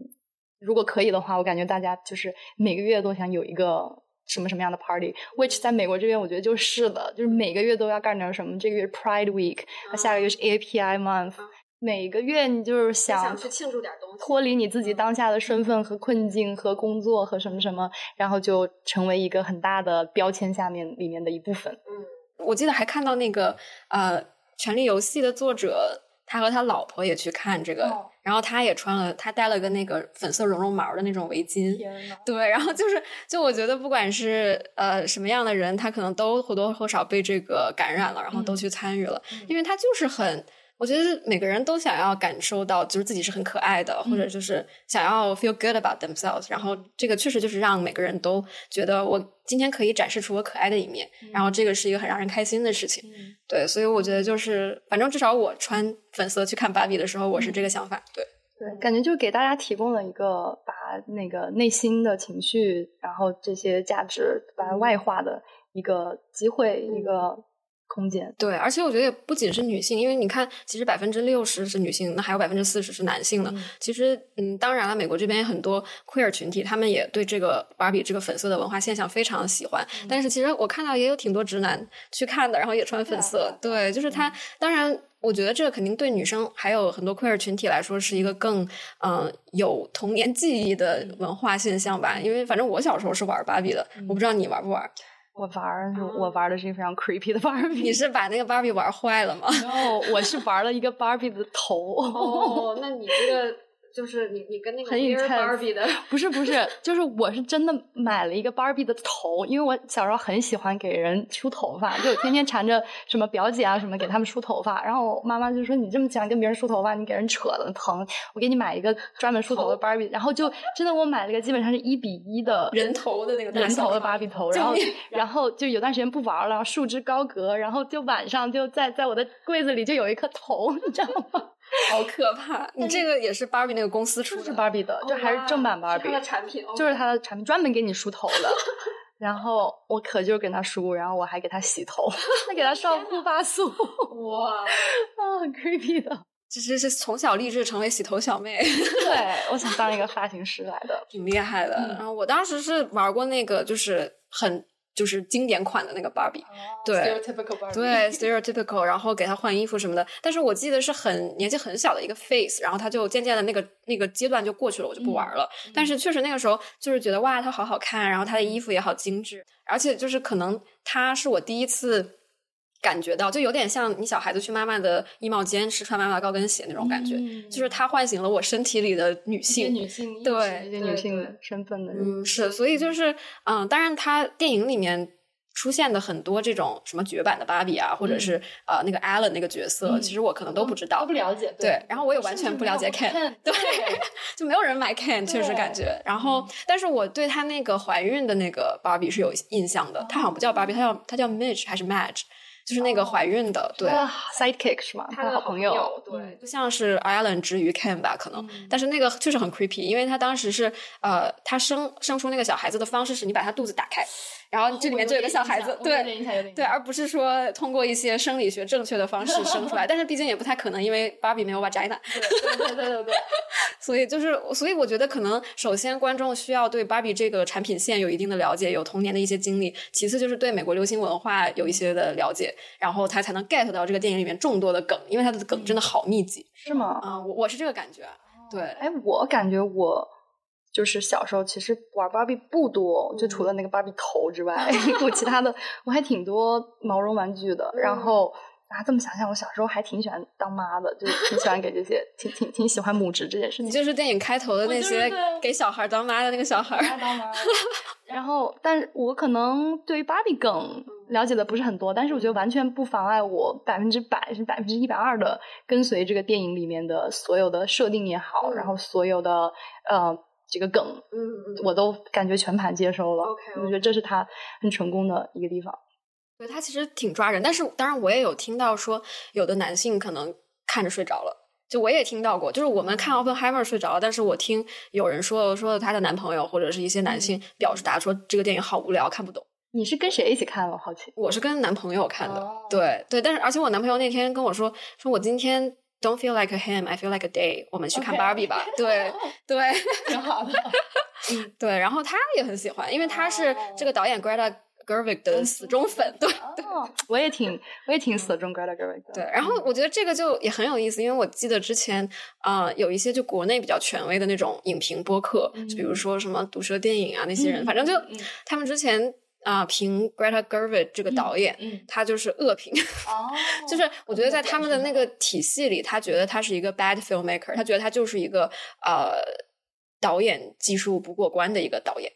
如果可以的话，我感觉大家就是每个月都想有一个什么什么样的 party，which 在美国这边我觉得就是的，就是每个月都要干点什么，这个月 Pride Week，下个月是 API Month。每个月你就是想去庆祝点东西，脱离你自己当下的身份和困境和工作和什么什么，然后就成为一个很大的标签下面里面的一部分。嗯，我记得还看到那个呃《权力游戏》的作者，他和他老婆也去看这个，然后他也穿了，他戴了个那个粉色绒绒毛的那种围巾。对，然后就是就我觉得不管是呃什么样的人，他可能都或多或少被这个感染了，然后都去参与了，因为他就是很。我觉得每个人都想要感受到，就是自己是很可爱的，或者就是想要 feel good about themselves。然后这个确实就是让每个人都觉得我今天可以展示出我可爱的一面，然后这个是一个很让人开心的事情。对，所以我觉得就是，反正至少我穿粉色去看芭比的时候，我是这个想法。对，对，感觉就是给大家提供了一个把那个内心的情绪，然后这些价值把它外化的一个机会，一个。空间对，而且我觉得也不仅是女性，因为你看，其实百分之六十是女性，那还有百分之四十是男性的。其实，嗯，当然了，美国这边很多 queer 群体，他们也对这个芭比这个粉色的文化现象非常喜欢。但是，其实我看到也有挺多直男去看的，然后也穿粉色。对，就是他。当然，我觉得这个肯定对女生还有很多 queer 群体来说是一个更嗯有童年记忆的文化现象吧。因为反正我小时候是玩芭比的，我不知道你玩不玩。我玩儿，我玩的是一个非常 creepy 的芭比。你是把那个芭比玩坏了吗？然后我是玩了一个芭比的头。哦，那你这个就是你你跟那个很 Barbie 的，不是不是，就是我是真的买了一个 Barbie 的头，因为我小时候很喜欢给人梳头发，就天天缠着什么表姐啊什么给他们梳头发，然后妈妈就说你这么喜欢跟别人梳头发，你给人扯的疼，我给你买一个专门梳头的 Barbie，然后就真的我买了个基本上是一比一的人头的那个人头的芭比头，然后然后就有段时间不玩了，束之高阁，然后就晚上就在在我的柜子里就有一颗头，你知道吗？好可怕！你这个也是芭比那个公司出的，是芭比的，这还是正版芭比的产品，就是它的产品，专门给你梳头的。然后我可就是给他梳，然后我还给他洗头，还给他上护发素。哇，啊，很 creepy 的。这这是从小立志成为洗头小妹。对，我想当一个发型师来的，挺厉害的。然后我当时是玩过那个，就是很。就是经典款的那个芭比，对，对，stereotypical，然后给他换衣服什么的。但是我记得是很年纪很小的一个 face，然后他就渐渐的那个那个阶段就过去了，我就不玩了。但是确实那个时候就是觉得哇，他好好看，然后他的衣服也好精致，而且就是可能他是我第一次。感觉到就有点像你小孩子去妈妈的衣帽间试穿妈妈高跟鞋那种感觉，就是它唤醒了我身体里的女性，女性对，一些女性的身份的，嗯，是，所以就是嗯，当然，它电影里面出现的很多这种什么绝版的芭比啊，或者是呃那个 Allen 那个角色，其实我可能都不知道，都不了解，对，然后我也完全不了解 Ken，对，就没有人买 Ken，确实感觉，然后，但是我对他那个怀孕的那个芭比是有印象的，她好像不叫芭比，她叫她叫 Midge 还是 Madge。就是那个怀孕的，对，sidekick 是吗？他的好朋友，对，就像是 Island 之于 Ken 吧，可能，但是那个确实很 creepy，因为他当时是，呃，他生生出那个小孩子的方式是你把他肚子打开。然后这里面就有个小孩子，对对，而不是说通过一些生理学正确的方式生出来，但是毕竟也不太可能，因为芭比没有把宅男，对对对对对，所以就是，所以我觉得可能首先观众需要对芭比这个产品线有一定的了解，有童年的一些经历，其次就是对美国流行文化有一些的了解，然后他才能 get 到这个电影里面众多的梗，因为它的梗真的好密集，是吗？啊，我我是这个感觉，对，哎，我感觉我。就是小时候其实玩芭比不多，就除了那个芭比头之外，我其他的我还挺多毛绒玩具的。然后啊，这么想想，我小时候还挺喜欢当妈的，就挺喜欢给这些，挺挺挺喜欢母职这件事情。你就是电影开头的那些给小孩当妈的那个小孩。当妈。然后，但我可能对于芭比梗了解的不是很多，但是我觉得完全不妨碍我百分之百是百分之一百二的跟随这个电影里面的所有的设定也好，然后所有的呃。这个梗，嗯，我都感觉全盘接收了。OK，我觉得这是他很成功的一个地方。对他其实挺抓人，但是当然我也有听到说，有的男性可能看着睡着了。就我也听到过，就是我们看《Oppenheimer》睡着了，但是我听有人说说她的男朋友或者是一些男性表示，答说这个电影好无聊，看不懂。你是跟谁一起看了？好奇。我是跟男朋友看的。对对，但是而且我男朋友那天跟我说，说我今天。Don't feel like a him, I feel like a day。我们去看 Barbie 吧。对 对，挺好的。嗯，对。然后他也很喜欢，因为他是这个导演 Greta Gerwig 的死忠粉。对对，我也挺我也挺死忠 Greta Gerwig 的。对，然后我觉得这个就也很有意思，因为我记得之前啊有一些就国内比较权威的那种影评播客，就比如说什么毒舌电影啊那些人，反正就他们之前。啊，评 Greta Gerwig 这个导演，他就是恶评。哦，就是我觉得在他们的那个体系里，他觉得他是一个 bad filmmaker，他觉得他就是一个呃导演技术不过关的一个导演。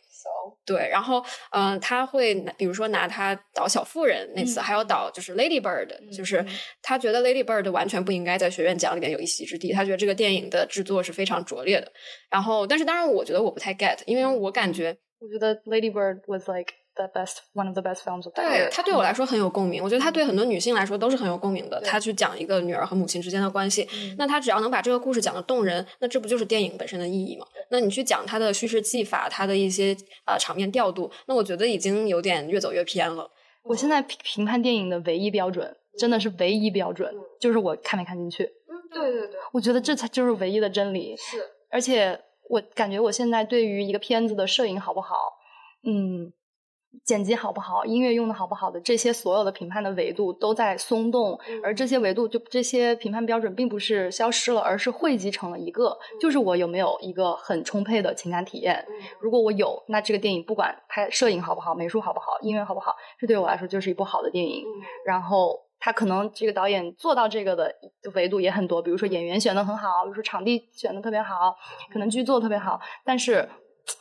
对，然后嗯，他会比如说拿他导《小妇人》那次，还有导就是 Lady Bird，就是他觉得 Lady Bird 完全不应该在学院奖里面有一席之地。他觉得这个电影的制作是非常拙劣的。然后，但是当然，我觉得我不太 get，因为我感觉，我觉得 Lady Bird was like。The best one of the best films of that year。对他对我来说很有共鸣，我觉得他对很多女性来说都是很有共鸣的。他去讲一个女儿和母亲之间的关系，那他只要能把这个故事讲的动人，那这不就是电影本身的意义吗？那你去讲他的叙事技法，他的一些啊场面调度，那我觉得已经有点越走越偏了。我现在评评判电影的唯一标准，真的是唯一标准，就是我看没看进去。嗯，对对对，我觉得这才就是唯一的真理。是，而且我感觉我现在对于一个片子的摄影好不好，嗯。剪辑好不好，音乐用的好不好的这些所有的评判的维度都在松动，而这些维度就这些评判标准并不是消失了，而是汇集成了一个，就是我有没有一个很充沛的情感体验。如果我有，那这个电影不管拍摄影好不好，美术好不好，音乐好不好，这对我来说就是一部好的电影。然后他可能这个导演做到这个的维度也很多，比如说演员选的很好，比如说场地选的特别好，可能剧做的特别好。但是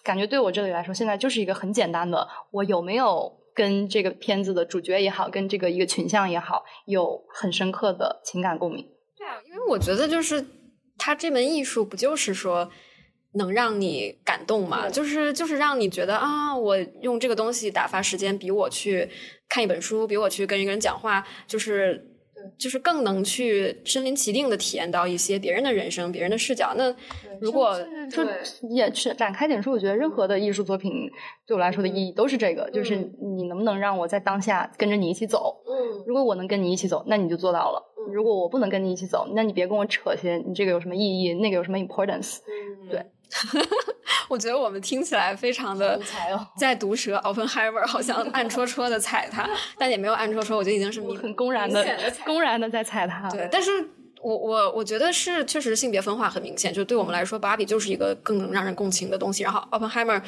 感觉对我这里来说，现在就是一个很简单的，我有没有跟这个片子的主角也好，跟这个一个群像也好，有很深刻的情感共鸣。对啊，因为我觉得就是他这门艺术不就是说。能让你感动嘛？就是就是让你觉得啊，我用这个东西打发时间，比我去看一本书，比我去跟一个人讲话，就是就是更能去身临其境的体验到一些别人的人生、别人的视角。那如果就也是展开点说，我觉得任何的艺术作品对我来说的意义都是这个，就是你能不能让我在当下跟着你一起走。嗯，如果我能跟你一起走，那你就做到了。如果我不能跟你一起走，那你别跟我扯些你这个有什么意义，那个有什么 importance。对。我觉得我们听起来非常的 在毒舌，Openheimer 好像暗戳戳的踩他，但也没有暗戳戳，我觉得已经是很公然的、公然的在踩他。对，但是我我我觉得是确实性别分化很明显，就对我们来说，芭比就是一个更能让人共情的东西，然后 Openheimer，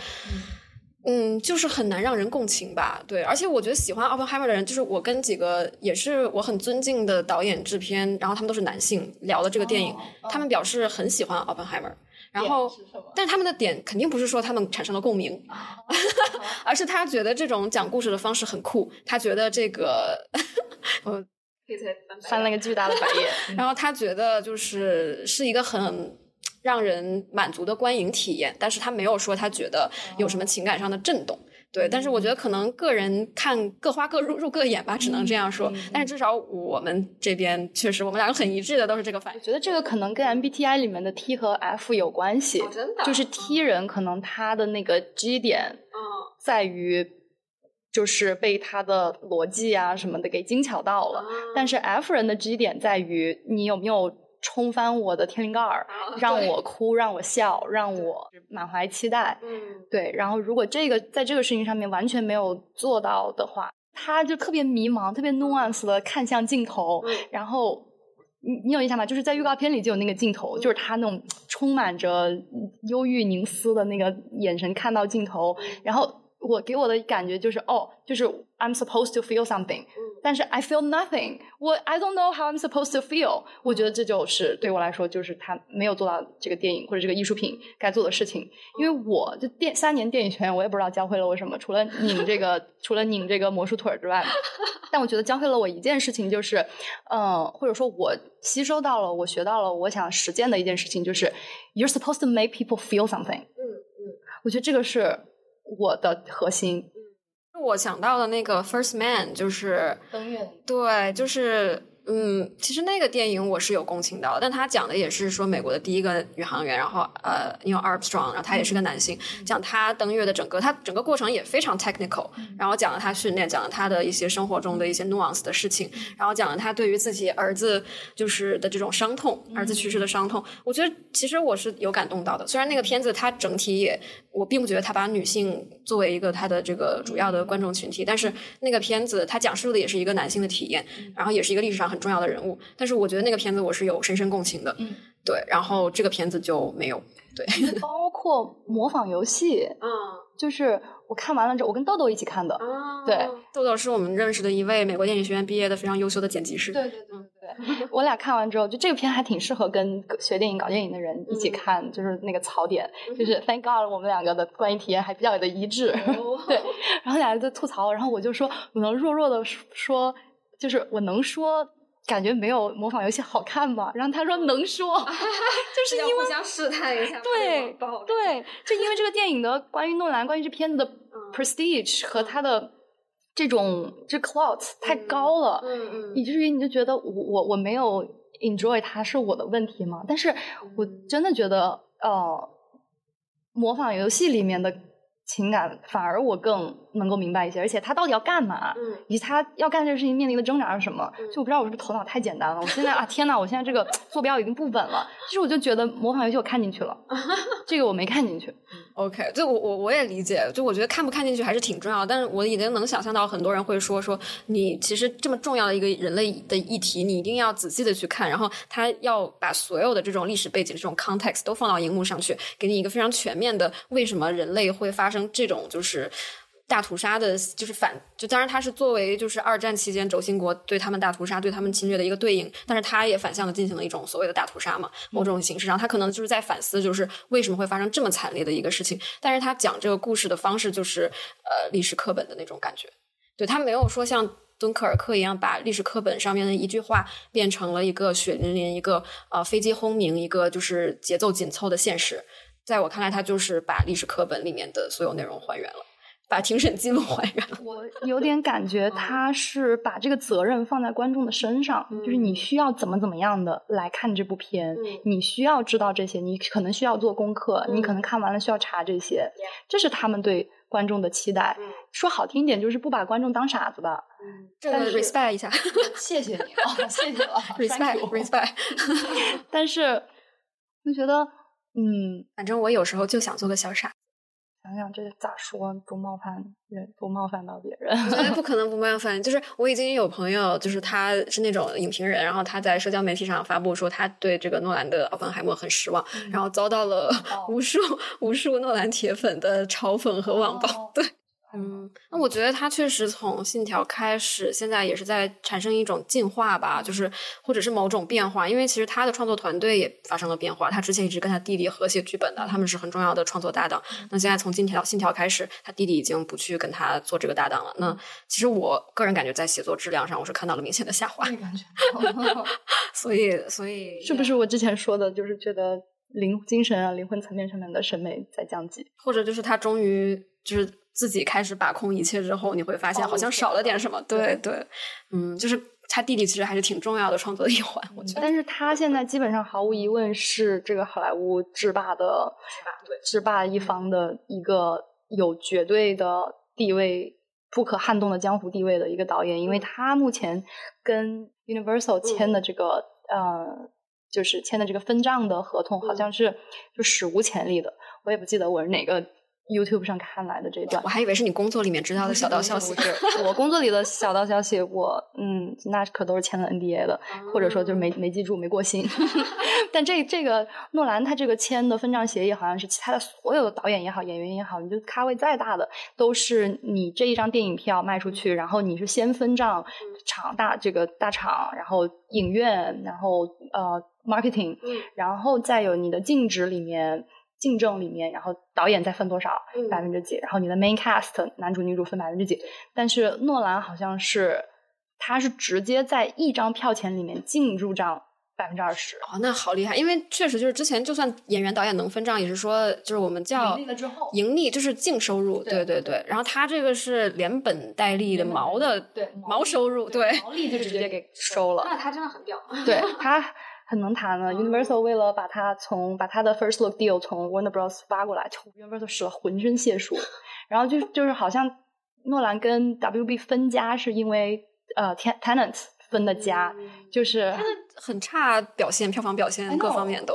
嗯，就是很难让人共情吧。对，而且我觉得喜欢 Openheimer 的人，就是我跟几个也是我很尊敬的导演、制片，然后他们都是男性聊的这个电影，他们表示很喜欢 Openheimer。然后，但是他们的点肯定不是说他们产生了共鸣，而是他觉得这种讲故事的方式很酷，他觉得这个，我翻了个巨大的白眼，然后他觉得就是是一个很让人满足的观影体验，但是他没有说他觉得有什么情感上的震动。对，但是我觉得可能个人看各花各入入各眼吧，只能这样说。但是至少我们这边确实，我们两个很一致的都是这个反应。我觉得这个可能跟 MBTI 里面的 T 和 F 有关系，真的，就是 T 人可能他的那个 G 点，嗯，在于就是被他的逻辑啊什么的给精巧到了，但是 F 人的 G 点在于你有没有。冲翻我的天灵盖儿，让我哭，让我笑，让我满怀期待。嗯，对。然后，如果这个在这个事情上面完全没有做到的话，他就特别迷茫，特别 nuance 的看向镜头。然后，你你有印象吗？就是在预告片里就有那个镜头，就是他那种 充满着忧郁凝思的那个眼神看到镜头。然后，我给我的感觉就是，哦，就是 I'm supposed to feel something。但是 I feel nothing，我 I don't know how I'm supposed to feel。我觉得这就是对我来说，就是他没有做到这个电影或者这个艺术品该做的事情。因为我就电三年电影学院，我也不知道教会了我什么，除了拧这个，除了拧这个魔术腿之外。但我觉得教会了我一件事情，就是嗯，或者说我吸收到了，我学到了，我想实践的一件事情，就是 You're supposed to make people feel something。嗯嗯，我觉得这个是我的核心。我想到的那个 First Man 就是登月，对，就是。嗯，其实那个电影我是有共情到，但他讲的也是说美国的第一个宇航员，然后呃，因为 Armstrong，然后他也是个男性，讲他登月的整个，他整个过程也非常 technical，然后讲了他训练，讲了他的一些生活中的一些 nuance 的事情，然后讲了他对于自己儿子就是的这种伤痛，儿子去世的伤痛，我觉得其实我是有感动到的。虽然那个片子它整体也，我并不觉得他把女性作为一个他的这个主要的观众群体，但是那个片子它讲述的也是一个男性的体验，然后也是一个历史上很。重要的人物，但是我觉得那个片子我是有深深共情的，嗯，对，然后这个片子就没有，对，包括模仿游戏，嗯，就是我看完了之后，我跟豆豆一起看的，啊对，豆豆是我们认识的一位美国电影学院毕业的非常优秀的剪辑师，对对对对，我俩看完之后，就这个片还挺适合跟学电影、搞电影的人一起看，就是那个槽点，就是 Thank God 我们两个的观影体验还比较的一致，对，然后俩人在吐槽，然后我就说，我能弱弱的说，就是我能说。感觉没有模仿游戏好看吧？然后他说能说，就是因为互相试探一下，对对，就因为这个电影的关于诺兰关于这片子的 prestige 和他的这种这 clout 太高了，嗯嗯，以至于你就觉得我我我没有 enjoy 它是我的问题吗？但是我真的觉得呃，模仿游戏里面的。情感反而我更能够明白一些，而且他到底要干嘛，以及他要干这个事情面临的挣扎是什么，就我不知道我是不是头脑太简单了。我现在啊，天呐，我现在这个 坐标已经不稳了。其实我就觉得模仿游戏我看进去了，这个我没看进去。OK，就我我我也理解，就我觉得看不看进去还是挺重要。但是我已经能想象到很多人会说说，你其实这么重要的一个人类的议题，你一定要仔细的去看，然后他要把所有的这种历史背景、这种 context 都放到荧幕上去，给你一个非常全面的为什么人类会发生。这种就是大屠杀的，就是反，就当然他是作为就是二战期间轴心国对他们大屠杀、对他们侵略的一个对应，但是他也反向的进行了一种所谓的大屠杀嘛，某种形式上，他可能就是在反思，就是为什么会发生这么惨烈的一个事情，但是他讲这个故事的方式就是呃历史课本的那种感觉，对他没有说像敦刻尔克一样把历史课本上面的一句话变成了一个血淋淋、一个呃飞机轰鸣、一个就是节奏紧凑的现实，在我看来，他就是把历史课本里面的所有内容还原了。把庭审记录还原了。我有点感觉他是把这个责任放在观众的身上，就是你需要怎么怎么样的来看这部片，你需要知道这些，你可能需要做功课，你可能看完了需要查这些，这是他们对观众的期待。说好听一点，就是不把观众当傻子吧。嗯，这个 respect 一下，谢谢你啊，谢谢 了，respect respect。但是就觉得，嗯，反正我有时候就想做个小傻。想想这咋说不冒犯人，不冒犯到别人？我觉得不 可能不冒犯。就是我已经有朋友，就是他是那种影评人，然后他在社交媒体上发布说他对这个诺兰的《奥本海默》很失望，然后遭到了无数无数诺兰铁粉的嘲讽和网暴。对。嗯，那我觉得他确实从信条开始，现在也是在产生一种进化吧，就是或者是某种变化。因为其实他的创作团队也发生了变化，他之前一直跟他弟弟合写剧本的，他们是很重要的创作搭档。那现在从信条信条开始，他弟弟已经不去跟他做这个搭档了。那其实我个人感觉在写作质量上，我是看到了明显的下滑。感觉，所以所以是不是我之前说的，就是觉得灵精神啊、灵魂层面上面的审美在降级，或者就是他终于就是。自己开始把控一切之后，你会发现好像少了点什么。对对，嗯，就是他弟弟其实还是挺重要的创作的一环，我觉得。但是他现在基本上毫无疑问是这个好莱坞制霸的制霸对制霸一方的一个有绝对的地位、不可撼动的江湖地位的一个导演，因为他目前跟 Universal 签的这个呃，就是签的这个分账的合同，好像是就史无前例的。我也不记得我是哪个。YouTube 上看来的这段，我还以为是你工作里面知道的小道消息。我工作里的小道消息，我嗯，那可都是签了 NDA 的，或者说就是没没记住，没过心。但这这个诺兰他这个签的分账协议，好像是其他的所有的导演也好，演员也好，你就咖位再大的，都是你这一张电影票卖出去，然后你是先分账场大这个大厂，然后影院，然后呃 marketing，然后再有你的净值里面。竞争里面，然后导演再分多少百分之几，然后你的 main cast 男主女主分百分之几，但是诺兰好像是他是直接在一张票钱里面净入账百分之二十。哦，那好厉害，因为确实就是之前就算演员导演能分账，也是说就是我们叫盈利了之后，盈利就是净收入，对。对对，然后他这个是连本带利的毛的对毛收入，对。毛利就直接给收了，那他真的很屌，对他。很能谈了，Universal 为了把他从把他的 First Look Deal 从 Warner Bros 发过来，Universal 使了浑身解数，然后就就是好像诺兰跟 WB 分家是因为呃 Tenant 分的家，就是很差表现，票房表现各方面都，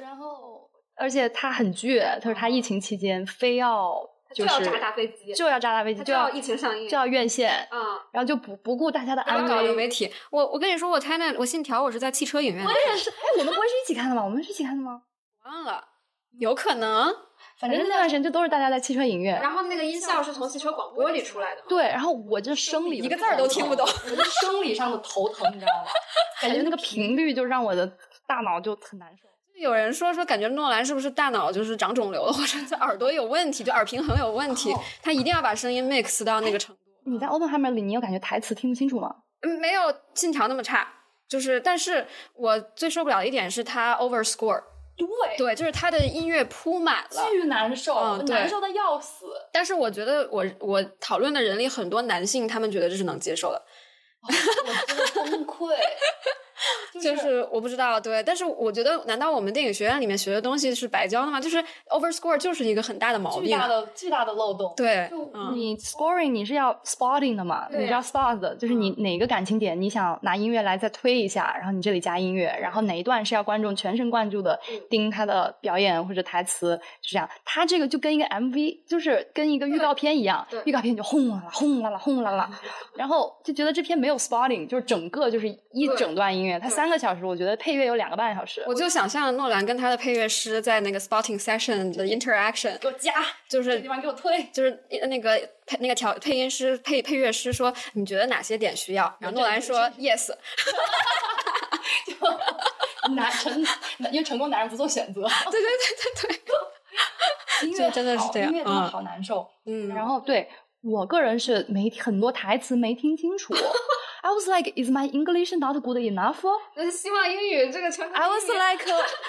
然后 而且他很倔，他说他疫情期间非要。就要炸大飞机，就要炸大飞机，就要疫情上映，就要院线啊！然后就不不顾大家的安危，搞流媒体。我我跟你说，我猜那我信条，我是在汽车影院。我也是，哎，我们不会是一起看的吗？我们是一起看的吗？忘了，有可能。反正那段时间就都是大家在汽车影院。然后那个音效是从汽车广播里出来的。对，然后我就生理一个字儿都听不懂，我就生理上的头疼，你知道吗？感觉那个频率就让我的大脑就很难受。有人说说，感觉诺兰是不是大脑就是长肿瘤了，或者耳朵有问题，就耳平衡有问题，他一定要把声音 mix 到那个程度。你在《Open Hammer》里，你有感觉台词听不清楚吗？嗯，没有信条那么差，就是，但是我最受不了的一点是他 over score。对对，就是他的音乐铺满了，巨难受，难受的要死。但是我觉得，我我讨论的人里很多男性，他们觉得这是能接受的。我真的崩溃。就是我不知道，对，但是我觉得，难道我们电影学院里面学的东西是白教的吗？就是 over score 就是一个很大的毛病，巨大的巨大的漏洞。对，就你 scoring 你是要 spotting 的嘛？你是要 spot 的，就是你哪个感情点你想拿音乐来再推一下，然后你这里加音乐，然后哪一段是要观众全神贯注的盯他的表演或者台词，是这样。他这个就跟一个 MV，就是跟一个预告片一样，预告片就轰啦啦轰啦啦轰啦啦，然后就觉得这篇没有 spotting，就是整个就是一整段音乐。乐，他三个小时，我觉得配乐有两个半小时。我就想象诺兰跟他的配乐师在那个 spotting session 的 interaction，给我加，就是地方给我推，就是那个配那个调配音师配配乐师说，你觉得哪些点需要？然后诺兰说 yes 就。男成，因为成功男人不做选择。对对对对对，音乐真的是这样，音乐真的好难受。嗯，然后对我个人是没很多台词没听清楚。I was like, is my English not good enough? 那是希望英语这个成。I was like，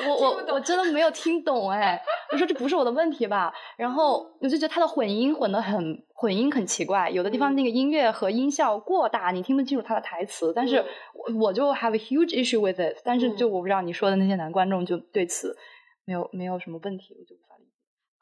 我我我真的没有听懂哎，我说这不是我的问题吧？然后我就觉得他的混音混的很混音很奇怪，有的地方那个音乐和音效过大，你听不清楚他的台词。但是我我就 have a huge issue with it。但是就我不知道你说的那些男观众就对此没有没有什么问题，我就。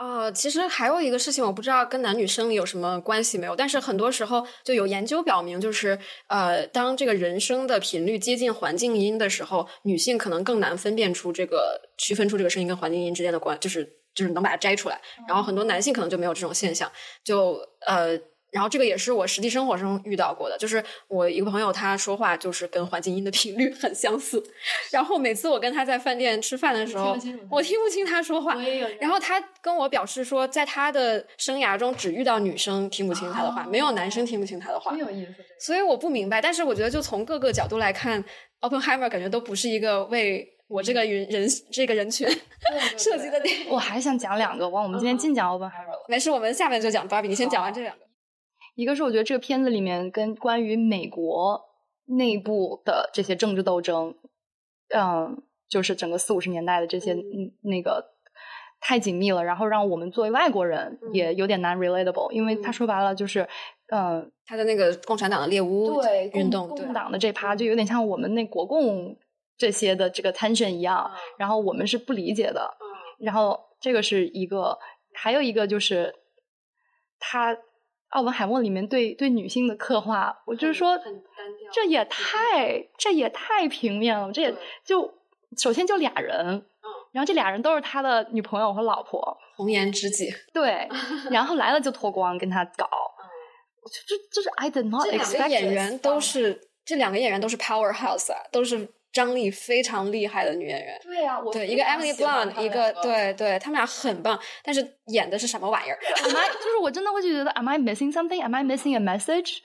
啊，其实还有一个事情，我不知道跟男女生理有什么关系没有，但是很多时候就有研究表明，就是呃，当这个人声的频率接近环境音的时候，女性可能更难分辨出这个区分出这个声音跟环境音之间的关，就是就是能把它摘出来，然后很多男性可能就没有这种现象，就呃。然后这个也是我实际生活中遇到过的，就是我一个朋友，他说话就是跟环境音的频率 很相似。然后每次我跟他在饭店吃饭的时候，我听不清他说话。然后他跟我表示说，在他的生涯中只遇到女生听不清他的话，没有男生听不清他的话。很有意思。所以我不明白，但是我觉得就从各个角度来看，Oppenheimer 感觉都不是一个为我这个人人这个人群设计的点。我还想讲两个，哇，我们今天净讲 Oppenheimer 了。没事，我们下面就讲 Barbie，你先讲完这两个。一个是我觉得这个片子里面跟关于美国内部的这些政治斗争，嗯，就是整个四五十年代的这些嗯。那个太紧密了，然后让我们作为外国人也有点难 relatable，因为他说白了就是，嗯，他的那个共产党的猎巫运动，共共党的。这趴就有点像我们那国共这些的这个 tension 一样，然后我们是不理解的，然后这个是一个，还有一个就是他。奥本海默里面对对女性的刻画，我就是说，这也太这也太平面了。这也就首先就俩人，然后这俩人都是他的女朋友和老婆，红颜知己。对，然后来了就脱光跟他搞，这这是 I did not expect。这两个演员都是这两个演员都是 powerhouse 啊，都是。张力非常厉害的女演员，对呀，对一个 Emily Blunt，一个对对，他们俩很棒，但是演的是什么玩意儿？Am I 就是我真的会觉得，Am I missing something? Am I missing a message?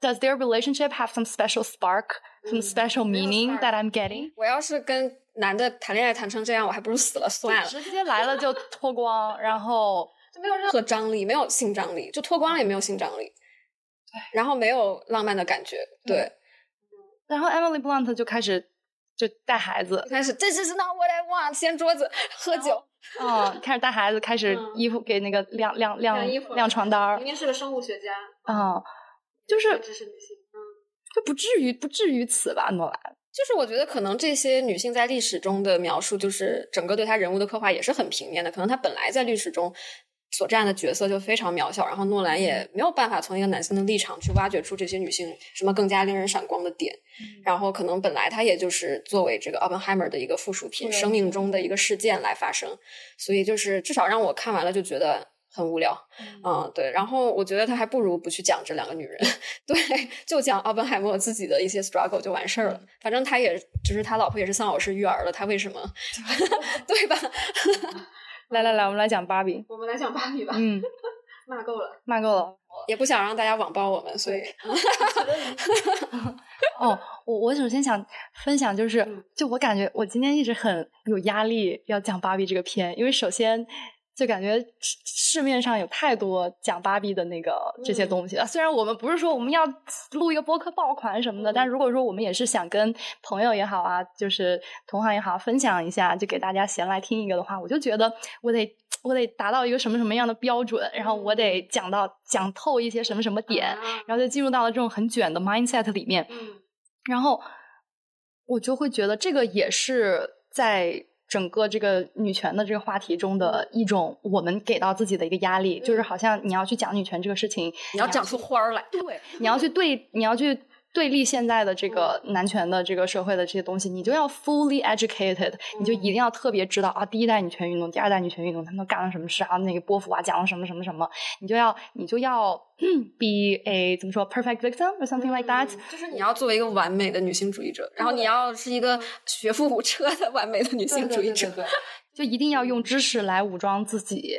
Does their relationship have some special spark, some special meaning that I'm getting? 我要是跟男的谈恋爱谈成这样，我还不如死了算了。直接来了就脱光，然后就没有任何张力，没有性张力，就脱光了也没有性张力，对，然后没有浪漫的感觉，对。然后 Emily Blunt 就开始。就带孩子，开始这是是 not what I want，掀桌子喝酒，哦，开始带孩子，开始衣服给那个晾晾晾晾床单儿。明明是个生物学家，啊，就是嗯，就不至于不至于此吧，诺兰。就是我觉得可能这些女性在历史中的描述，就是整个对她人物的刻画也是很平面的，可能她本来在历史中。所占的角色就非常渺小，然后诺兰也没有办法从一个男性的立场去挖掘出这些女性什么更加令人闪光的点，然后可能本来他也就是作为这个奥本海默的一个附属品，生命中的一个事件来发生，所以就是至少让我看完了就觉得很无聊，嗯，对，然后我觉得他还不如不去讲这两个女人，对，就讲奥本海默自己的一些 struggle 就完事儿了，反正他也就是他老婆也是丧偶式育儿了，他为什么，对吧？来来来，我们来讲芭比。我们来讲芭比吧。嗯，骂够了，骂够了，也不想让大家网暴我们，所以。哦，我我首先想分享就是，就我感觉我今天一直很有压力要讲芭比这个片，因为首先。就感觉市面上有太多讲芭比的那个这些东西了。虽然我们不是说我们要录一个播客爆款什么的，但如果说我们也是想跟朋友也好啊，就是同行也好分享一下，就给大家闲来听一个的话，我就觉得我得我得达到一个什么什么样的标准，然后我得讲到讲透一些什么什么点，然后就进入到了这种很卷的 mindset 里面。然后我就会觉得这个也是在。整个这个女权的这个话题中的一种，我们给到自己的一个压力，就是好像你要去讲女权这个事情，你要讲出花儿来，对，你要去对，你要去对立现在的这个男权的这个社会的这些东西，你就要 fully educated，你就一定要特别知道啊，第一代女权运动、第二代女权运动他们干了什么事啊？那个波伏娃讲了什么什么什么，你就要你就要 be a 怎么说 perfect victim or something like that，就是你要作为一个完美的女性主义者，然后你要是一个学富五车的完美的女性主义者，就一定要用知识来武装自己，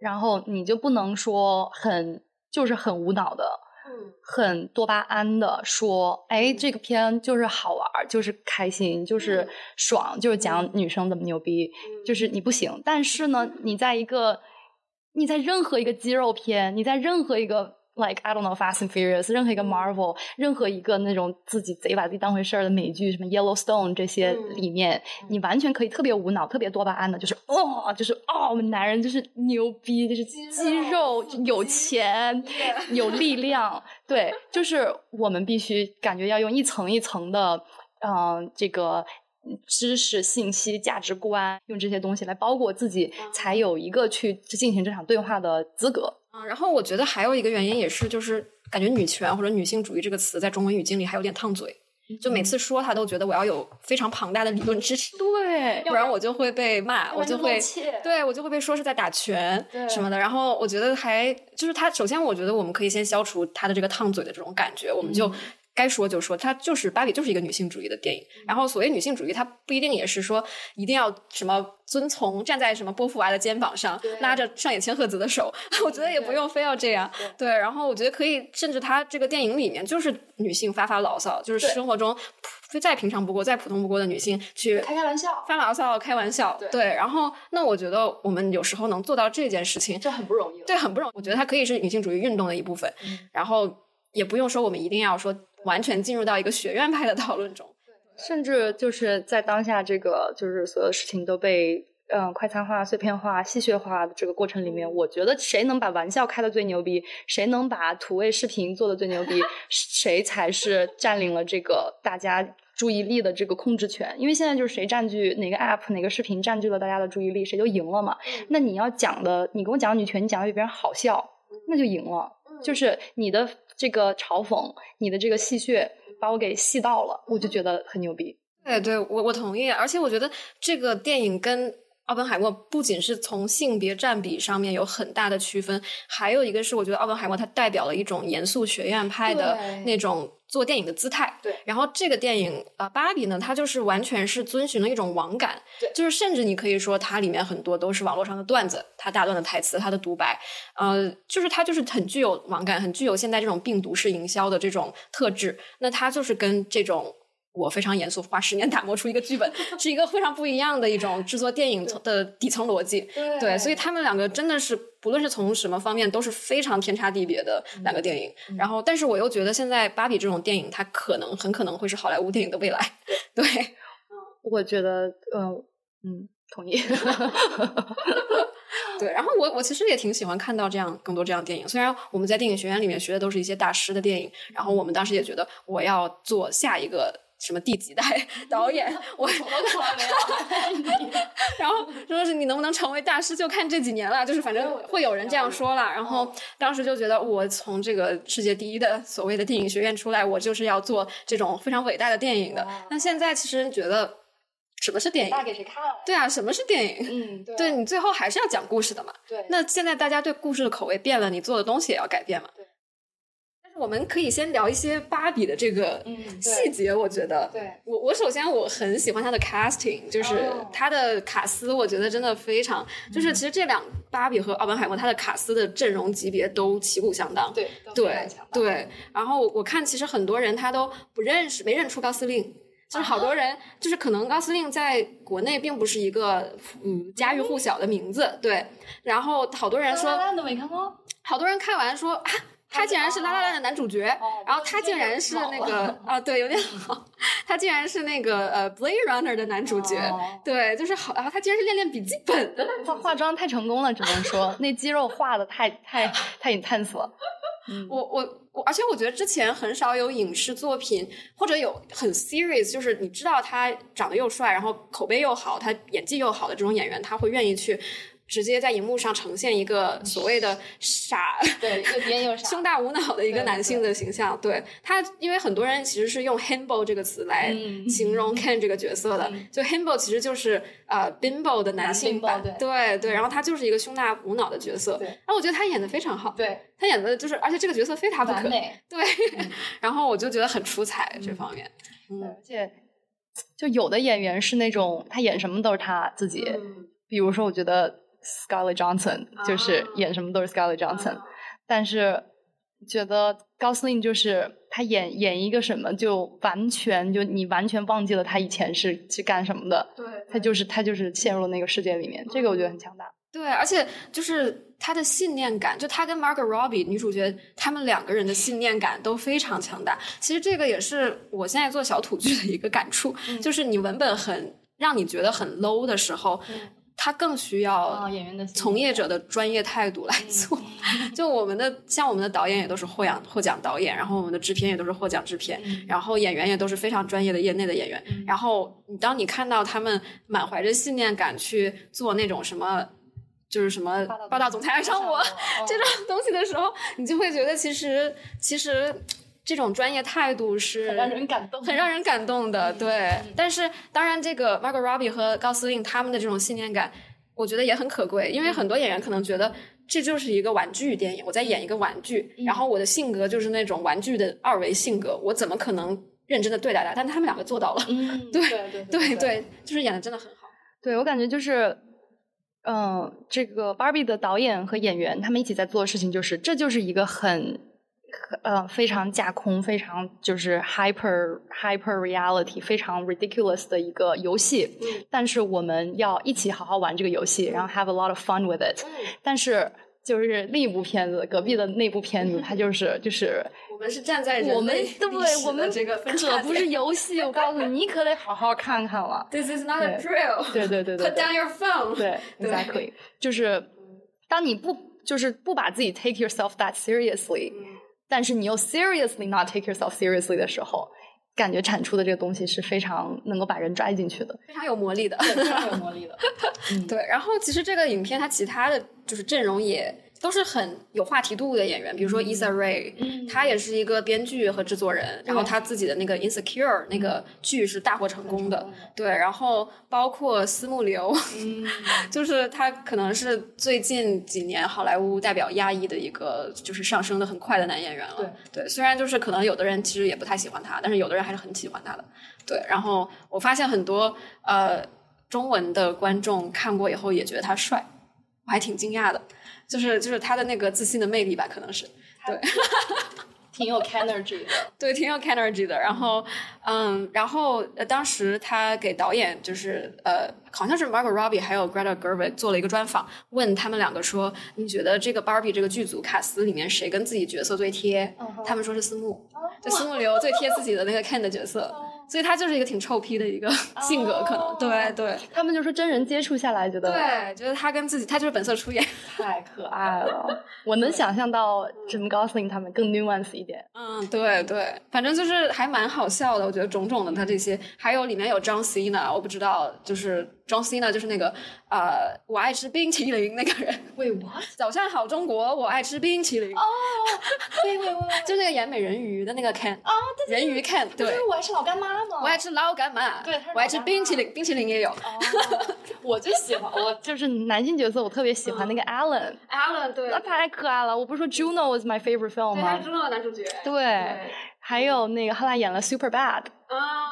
然后你就不能说很就是很无脑的。很多巴胺的说，哎，这个片就是好玩，就是开心，就是爽，就是讲女生怎么牛逼，就是你不行。但是呢，你在一个，你在任何一个肌肉片，你在任何一个。Like I don't know Fast and Furious，任何一个 Marvel，任何一个那种自己贼把自己当回事儿的美剧，什么 Yellowstone 这些里面，你完全可以特别无脑、特别多巴胺的，就是哦，就是哦，我们男人就是牛逼，就是肌肉、有钱、有力量，对，就是我们必须感觉要用一层一层的，嗯，这个知识、信息、价值观，用这些东西来包裹自己，才有一个去进行这场对话的资格。啊，然后我觉得还有一个原因也是，就是感觉女权或者女性主义这个词在中文语境里还有点烫嘴，就每次说他都觉得我要有非常庞大的理论支持，对，不然我就会被骂，我就会，对我就会被说是在打拳什么的。然后我觉得还就是他，首先我觉得我们可以先消除他的这个烫嘴的这种感觉，我们就。该说就说，它就是芭比就是一个女性主义的电影。然后所谓女性主义，它不一定也是说一定要什么遵从站在什么波伏娃的肩膀上，拉着上野千鹤子的手。我觉得也不用非要这样。对，然后我觉得可以，甚至它这个电影里面就是女性发发牢骚，就是生活中再平常不过、再普通不过的女性去开开玩笑、发牢骚、开玩笑。对，然后那我觉得我们有时候能做到这件事情，这很不容易。对，很不容易。我觉得它可以是女性主义运动的一部分。然后也不用说我们一定要说。完全进入到一个学院派的讨论中，甚至就是在当下这个就是所有事情都被嗯快餐化、碎片化、戏谑化的这个过程里面，我觉得谁能把玩笑开的最牛逼，谁能把土味视频做的最牛逼，谁才是占领了这个大家注意力的这个控制权。因为现在就是谁占据哪个 app 哪个视频占据了大家的注意力，谁就赢了嘛。那你要讲的，你跟我讲女权，你讲的比别人好笑，那就赢了。就是你的。这个嘲讽，你的这个戏谑，把我给戏到了，我就觉得很牛逼。对，对我我同意。而且我觉得这个电影跟奥本海默不仅是从性别占比上面有很大的区分，还有一个是我觉得奥本海默它代表了一种严肃学院派的那种。做电影的姿态，对。然后这个电影啊，芭比呢，它就是完全是遵循了一种网感，对。就是甚至你可以说，它里面很多都是网络上的段子，它大段的台词，它的独白，呃，就是它就是很具有网感，很具有现在这种病毒式营销的这种特质。那它就是跟这种。我非常严肃，花十年打磨出一个剧本，是一个非常不一样的一种制作电影的底层逻辑。对，所以他们两个真的是，不论是从什么方面，都是非常天差地别的两个电影。然后，但是我又觉得现在芭比这种电影，它可能很可能会是好莱坞电影的未来。对，我觉得，嗯嗯，同意。对，然后我我其实也挺喜欢看到这样更多这样电影。虽然我们在电影学院里面学的都是一些大师的电影，然后我们当时也觉得我要做下一个。什么第几代 导演？我什么都从来没有。然后说是你能不能成为大师，就看这几年了。就是反正会有人这样说了。然后当时就觉得，我从这个世界第一的所谓的电影学院出来，我就是要做这种非常伟大的电影的。那现在其实觉得，什么是电影？给谁看？对啊，什么是电影？嗯，对你最后还是要讲故事的嘛。对。那现在大家对故事的口味变了，你做的东西也要改变嘛。我们可以先聊一些芭比的这个细节，我觉得，对。我我首先我很喜欢她的 casting，就是她的卡斯，我觉得真的非常，就是其实这两芭比和奥本海默，她的卡斯的阵容级别都旗鼓相当，对对对。然后我看其实很多人他都不认识，没认出高司令，就是好多人就是可能高司令在国内并不是一个嗯家喻户晓的名字，对。然后好多人说，都没看过，好多人看完说啊。他竟然是《拉拉烂》的男主角，然后 他竟然是那个啊，对，有点好。他竟然是那个呃《Blade Runner》的男主角，对，就是好。然后他竟然是《练练笔记本》的，化化妆太成功了，只能说那肌肉画的太太太 intense 了。我我我，而且我觉得之前很少有影视作品或者有很 serious，就是你知道他长得又帅，然后口碑又好，他演技又好的这种演员，他会愿意去。直接在荧幕上呈现一个所谓的傻，对，又癫又傻，胸大无脑的一个男性的形象。对他，因为很多人其实是用 himbo 这个词来形容 Ken 这个角色的。就 himbo 其实就是呃 bimbo 的男性版，对对。然后他就是一个胸大无脑的角色。然后我觉得他演的非常好，对他演的就是，而且这个角色非他不可，对。然后我就觉得很出彩这方面，嗯，而且就有的演员是那种他演什么都是他自己，比如说我觉得。Scarlett Johansson 就是演什么都是 Scarlett Johansson，但是觉得高司令就是他演演一个什么就完全就你完全忘记了他以前是去干什么的，对，他就是他就是陷入了那个世界里面，这个我觉得很强大。对，而且就是他的信念感，就他跟 Margot Robbie 女主角他们两个人的信念感都非常强大。其实这个也是我现在做小土剧的一个感触，就是你文本很让你觉得很 low 的时候。他更需要演员的从业者的专业态度来做。就我们的像我们的导演也都是获奖获奖导演，然后我们的制片也都是获奖制片，然后演员也都是非常专业的业内的演员。然后你当你看到他们满怀着信念感去做那种什么，就是什么霸道总裁爱上我 这种东西的时候，你就会觉得其实其实。这种专业态度是很让人感动，很让人感动的。对，但是当然，这个 Margot Robbie 和高司令他们的这种信念感，我觉得也很可贵。因为很多演员可能觉得这就是一个玩具电影，我在演一个玩具，然后我的性格就是那种玩具的二维性格，我怎么可能认真的对待他？但他们两个做到了。嗯，对对对对，就是演的真的很好。对我感觉就是，嗯，这个 Barbie 的导演和演员他们一起在做的事情，就是这就是一个很。呃，非常架空，非常就是 hyper hyper reality，非常 ridiculous 的一个游戏。嗯，但是我们要一起好好玩这个游戏，然后 have a lot of fun with it。嗯，但是就是另一部片子，隔壁的那部片子，它就是就是我们是站在我们对我们这个可不是游戏，我告诉你，你可得好好看看了。This is not a drill。对对对对。Put down your phone。对，exactly。就是当你不就是不把自己 take yourself that seriously。但是你又 seriously not take yourself seriously 的时候，感觉产出的这个东西是非常能够把人拽进去的，非常有魔力的，非常有魔力的。对，然后其实这个影片它其他的就是阵容也。都是很有话题度的演员，比如说 Issa Rae，他也是一个编剧和制作人，然后他自己的那个 Insecure 那个剧是大获成功的，对，然后包括思慕流，就是他可能是最近几年好莱坞代表亚裔的一个就是上升的很快的男演员了，对，虽然就是可能有的人其实也不太喜欢他，但是有的人还是很喜欢他的，对，然后我发现很多呃中文的观众看过以后也觉得他帅，我还挺惊讶的。就是就是他的那个自信的魅力吧，可能是对，挺有 energy 的，对，挺有 energy 的。然后，嗯，然后呃当时他给导演就是呃，好像是 Margot Robbie 还有 Greta Gerwig 做了一个专访，问他们两个说，你觉得这个 Barbie 这个剧组卡斯里面谁跟自己角色最贴？他们说是思慕，就思慕流最贴自己的那个 Ken 的角色。所以他就是一个挺臭屁的一个 性格，可能对对。他们就说真人接触下来，觉得对，觉得他跟自己，他就是本色出演，太可爱了。我能想象到 Jim Gosling 他们更 nuance 一点。嗯，对对，反正就是还蛮好笑的。我觉得种种的他这些，还有里面有 John Cena，我不知道就是。John Cena 就是那个呃，我爱吃冰淇淋那个人。喂，what？早上好，中国，我爱吃冰淇淋。哦，喂喂喂，就是那个演美人鱼的那个 Ken。啊，人鱼 Ken。对，我爱吃老干妈吗？我爱吃老干妈。对，我爱吃冰淇淋，冰淇淋也有。我最喜欢，我 就是男性角色，我特别喜欢那个 Alan。Alan，对，那太可爱了。我不是说 Juno is my favorite film 吗？对，Juno 男主角。对。还有那个后来演了 Super Bad，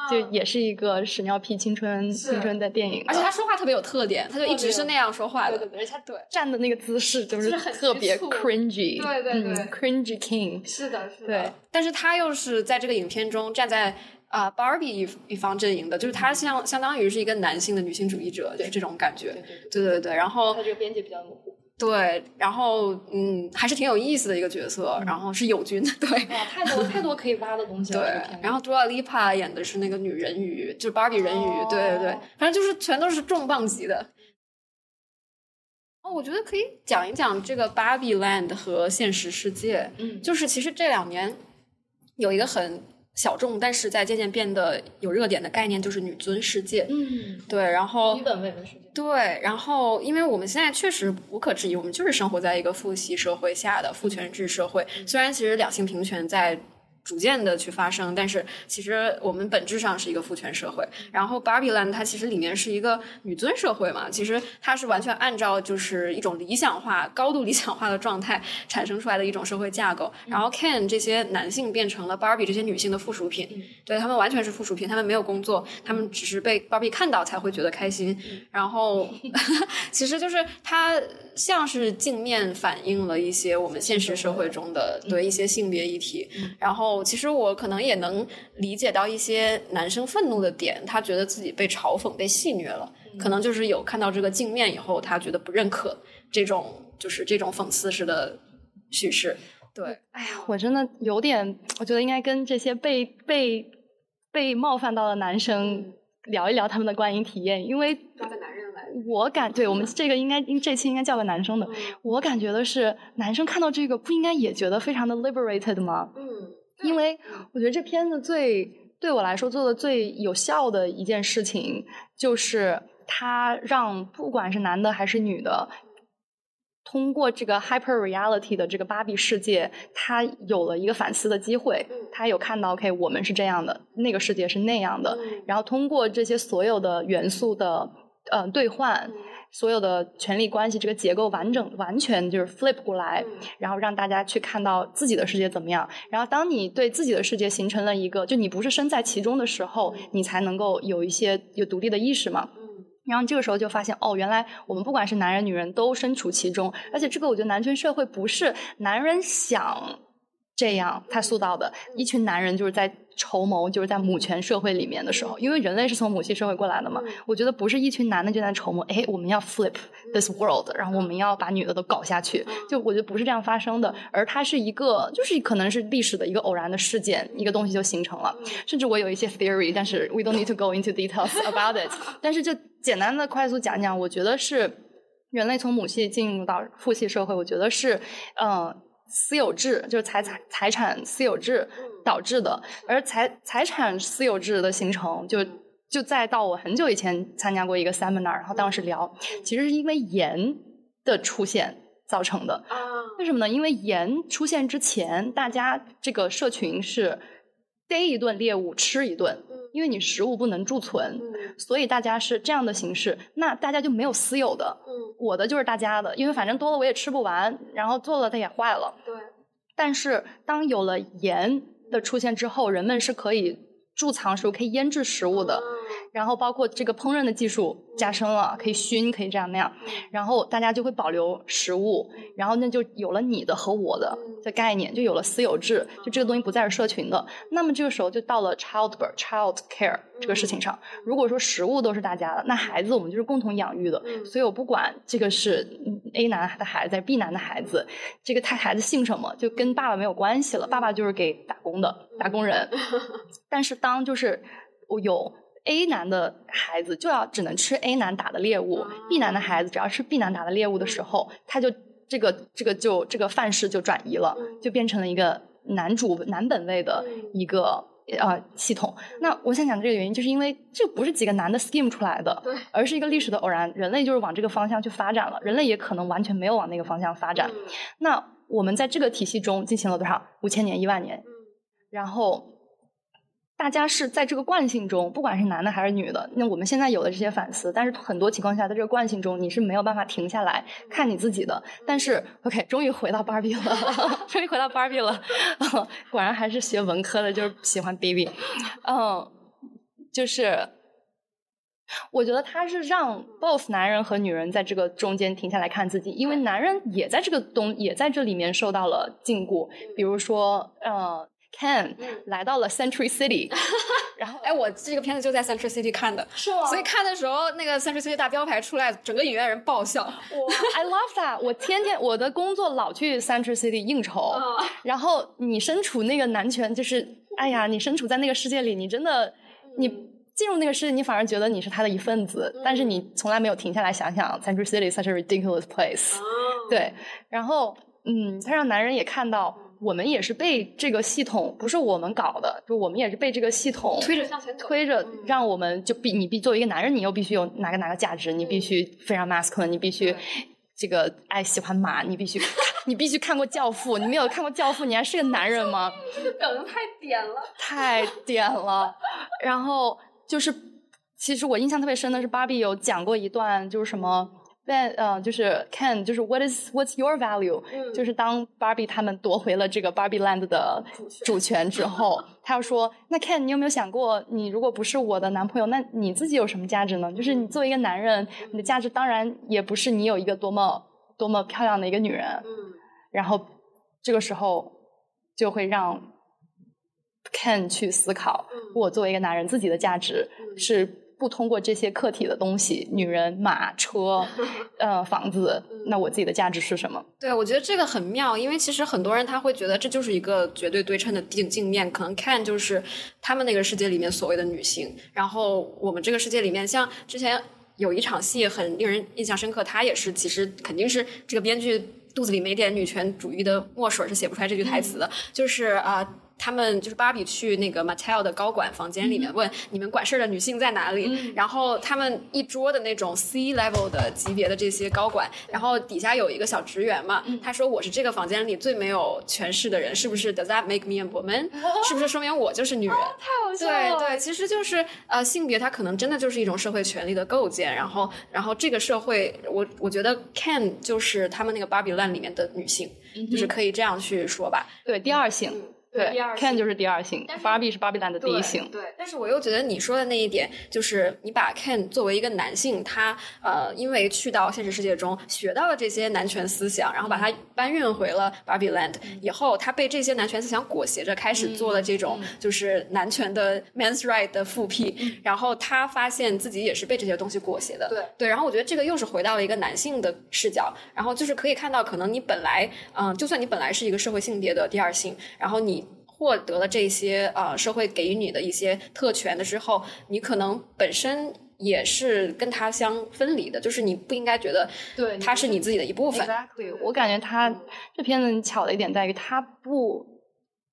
就也是一个屎尿屁青春青春的电影，而且他说话特别有特点，他就一直是那样说话的，而且他对站的那个姿势就是特别 cringy，对对对，cringy king，是的，是的，对，但是他又是在这个影片中站在啊 Barbie 一一方阵营的，就是他相相当于是一个男性的女性主义者，就是这种感觉，对对对，然后他这个边界比较模糊。对，然后嗯，还是挺有意思的一个角色，然后是友军，对，哇，太多太多可以挖的东西了。对，然后 Dua Lipa 演的是那个女人鱼，就是 Barbie 人鱼，对对对，反正就是全都是重磅级的。哦，我觉得可以讲一讲这个 Barbie Land 和现实世界，嗯，就是其实这两年有一个很。小众，但是在渐渐变得有热点的概念，就是女尊世界。嗯，对，然后女本位的世界。对，然后因为我们现在确实无可置疑，我们就是生活在一个父系社会下的父权制社会。虽然其实两性平权在。逐渐的去发生，但是其实我们本质上是一个父权社会。然后 Barbie Land 它其实里面是一个女尊社会嘛，其实它是完全按照就是一种理想化、高度理想化的状态产生出来的一种社会架构。然后 Ken 这些男性变成了 Barbie 这些女性的附属品，对他们完全是附属品，他们没有工作，他们只是被 Barbie 看到才会觉得开心。然后 其实就是它像是镜面反映了一些我们现实社会中的对一些性别议题，然后。其实我可能也能理解到一些男生愤怒的点，他觉得自己被嘲讽、被戏谑了，可能就是有看到这个镜面以后，他觉得不认可这种就是这种讽刺式的叙事。对，哎呀，我真的有点，我觉得应该跟这些被被被冒犯到的男生聊一聊他们的观影体验，因为抓个男人来，我感对我们这个应该这期应该叫个男生的，我感觉的是男生看到这个不应该也觉得非常的 liberated 吗？嗯。因为我觉得这片子最对我来说做的最有效的一件事情，就是它让不管是男的还是女的，通过这个 hyper reality 的这个芭比世界，他有了一个反思的机会。他有看到，OK，我们是这样的，那个世界是那样的。然后通过这些所有的元素的呃兑换。所有的权力关系这个结构完整完全就是 flip 过来，然后让大家去看到自己的世界怎么样。然后当你对自己的世界形成了一个，就你不是身在其中的时候，你才能够有一些有独立的意识嘛。然后这个时候就发现，哦，原来我们不管是男人女人都身处其中，而且这个我觉得男权社会不是男人想。这样，他塑造的一群男人就是在筹谋，就是在母权社会里面的时候，因为人类是从母系社会过来的嘛。我觉得不是一群男的就在筹谋，哎，我们要 flip this world，然后我们要把女的都搞下去。就我觉得不是这样发生的，而它是一个，就是可能是历史的一个偶然的事件，一个东西就形成了。甚至我有一些 theory，但是 we don't need to go into details about it。但是就简单的快速讲讲，我觉得是人类从母系进入到父系社会，我觉得是，嗯。私有制就是财财财产私有制导致的，而财财产私有制的形成，就就再到我很久以前参加过一个 seminar，然后当时聊，其实是因为盐的出现造成的。为什么呢？因为盐出现之前，大家这个社群是逮一顿猎物吃一顿。因为你食物不能贮存，所以大家是这样的形式。那大家就没有私有的，我的就是大家的。因为反正多了我也吃不完，然后做了它也坏了。对。但是当有了盐的出现之后，人们是可以贮藏食物、可以腌制食物的。然后包括这个烹饪的技术加深了，可以熏，可以这样那样，然后大家就会保留食物，然后那就有了你的和我的的概念，就有了私有制，就这个东西不再是社群的。那么这个时候就到了 childbirth、child care 这个事情上。如果说食物都是大家的，那孩子我们就是共同养育的。所以我不管这个是 A 男的孩子，B 男的孩子，这个他孩子姓什么，就跟爸爸没有关系了。爸爸就是给打工的打工人。但是当就是我有。A 男的孩子就要只能吃 A 男打的猎物，B 男的孩子只要吃 B 男打的猎物的时候，他就这个这个就这个范式就转移了，就变成了一个男主男本位的一个呃系统。那我想讲这个原因，就是因为这不是几个男的 scheme 出来的，而是一个历史的偶然，人类就是往这个方向去发展了，人类也可能完全没有往那个方向发展。那我们在这个体系中进行了多少五千年、一万年，然后。大家是在这个惯性中，不管是男的还是女的，那我们现在有的这些反思，但是很多情况下，在这个惯性中，你是没有办法停下来看你自己的。但是，OK，终于回到芭比了，终于回到芭比了，果然还是学文科的，就是喜欢 baby。嗯，就是我觉得他是让 both 男人和女人在这个中间停下来看自己，因为男人也在这个东也在这里面受到了禁锢，比如说，呃。Ken 来到了 Century City，然后哎，我这个片子就在 Century City 看的，是吗？所以看的时候，那个 Century City 大标牌出来，整个影院人爆笑。我 I love that！我天天我的工作老去 Century City 应酬，然后你身处那个男权，就是哎呀，你身处在那个世界里，你真的你进入那个世界，你反而觉得你是他的一份子，但是你从来没有停下来想想 Century City such a ridiculous place。对，然后嗯，他让男人也看到。我们也是被这个系统，不是我们搞的，就我们也是被这个系统推着向前推着，让我们就必你必作为一个男人，你又必须有哪个哪个价值，你必须非常 masculine，你必须这个爱喜欢马，你必须你必须看过《教父》，你没有看过《教父》，你还是个男人吗？这个梗太点了，太点了。然后就是，其实我印象特别深的是，芭比有讲过一段，就是什么。但呃，就是 Ken，就是 What is What's your value？就是当 Barbie 他们夺回了这个 Barbie Land 的主权之后，他要说：“那 Ken，你有没有想过，你如果不是我的男朋友，那你自己有什么价值呢？就是你作为一个男人，你的价值当然也不是你有一个多么多么漂亮的一个女人。嗯，然后这个时候就会让 Ken 去思考，我作为一个男人自己的价值是。”不通过这些客体的东西，女人、马、车，呃，房子，那我自己的价值是什么？对，我觉得这个很妙，因为其实很多人他会觉得这就是一个绝对对称的镜镜面，可能看就是他们那个世界里面所谓的女性，然后我们这个世界里面，像之前有一场戏很令人印象深刻，他也是其实肯定是这个编剧肚子里没点女权主义的墨水是写不出来这句台词的，就是啊。他们就是芭比去那个 Mattel 的高管房间里面问你们管事儿的女性在哪里，然后他们一桌的那种 C level 的级别的这些高管，然后底下有一个小职员嘛，他说我是这个房间里最没有权势的人，是不是？Does that make me a woman？是不是说明我就是女人？太好笑了。对对，其实就是呃性别它可能真的就是一种社会权利的构建，然后然后这个社会我我觉得 Ken 就是他们那个芭比 land 里面的女性，就是可以这样去说吧。对，第二性。对，Ken 就是第二性，Barbie 是 Barbie Land 的第一性。对，但是我又觉得你说的那一点，就是你把 Ken 作为一个男性，他呃，因为去到现实世界中学到了这些男权思想，然后把他搬运回了 Barbie Land 以后，他被这些男权思想裹挟着，开始做了这种就是男权的 Man's Right 的复辟，然后他发现自己也是被这些东西裹挟的。对对，然后我觉得这个又是回到了一个男性的视角，然后就是可以看到，可能你本来嗯，就算你本来是一个社会性别的第二性，然后你。获得了这些呃社会给予你的一些特权的之后，你可能本身也是跟他相分离的，就是你不应该觉得对他是你自己的一部分。Exactly，我感觉他这片子巧的一点在于，他不，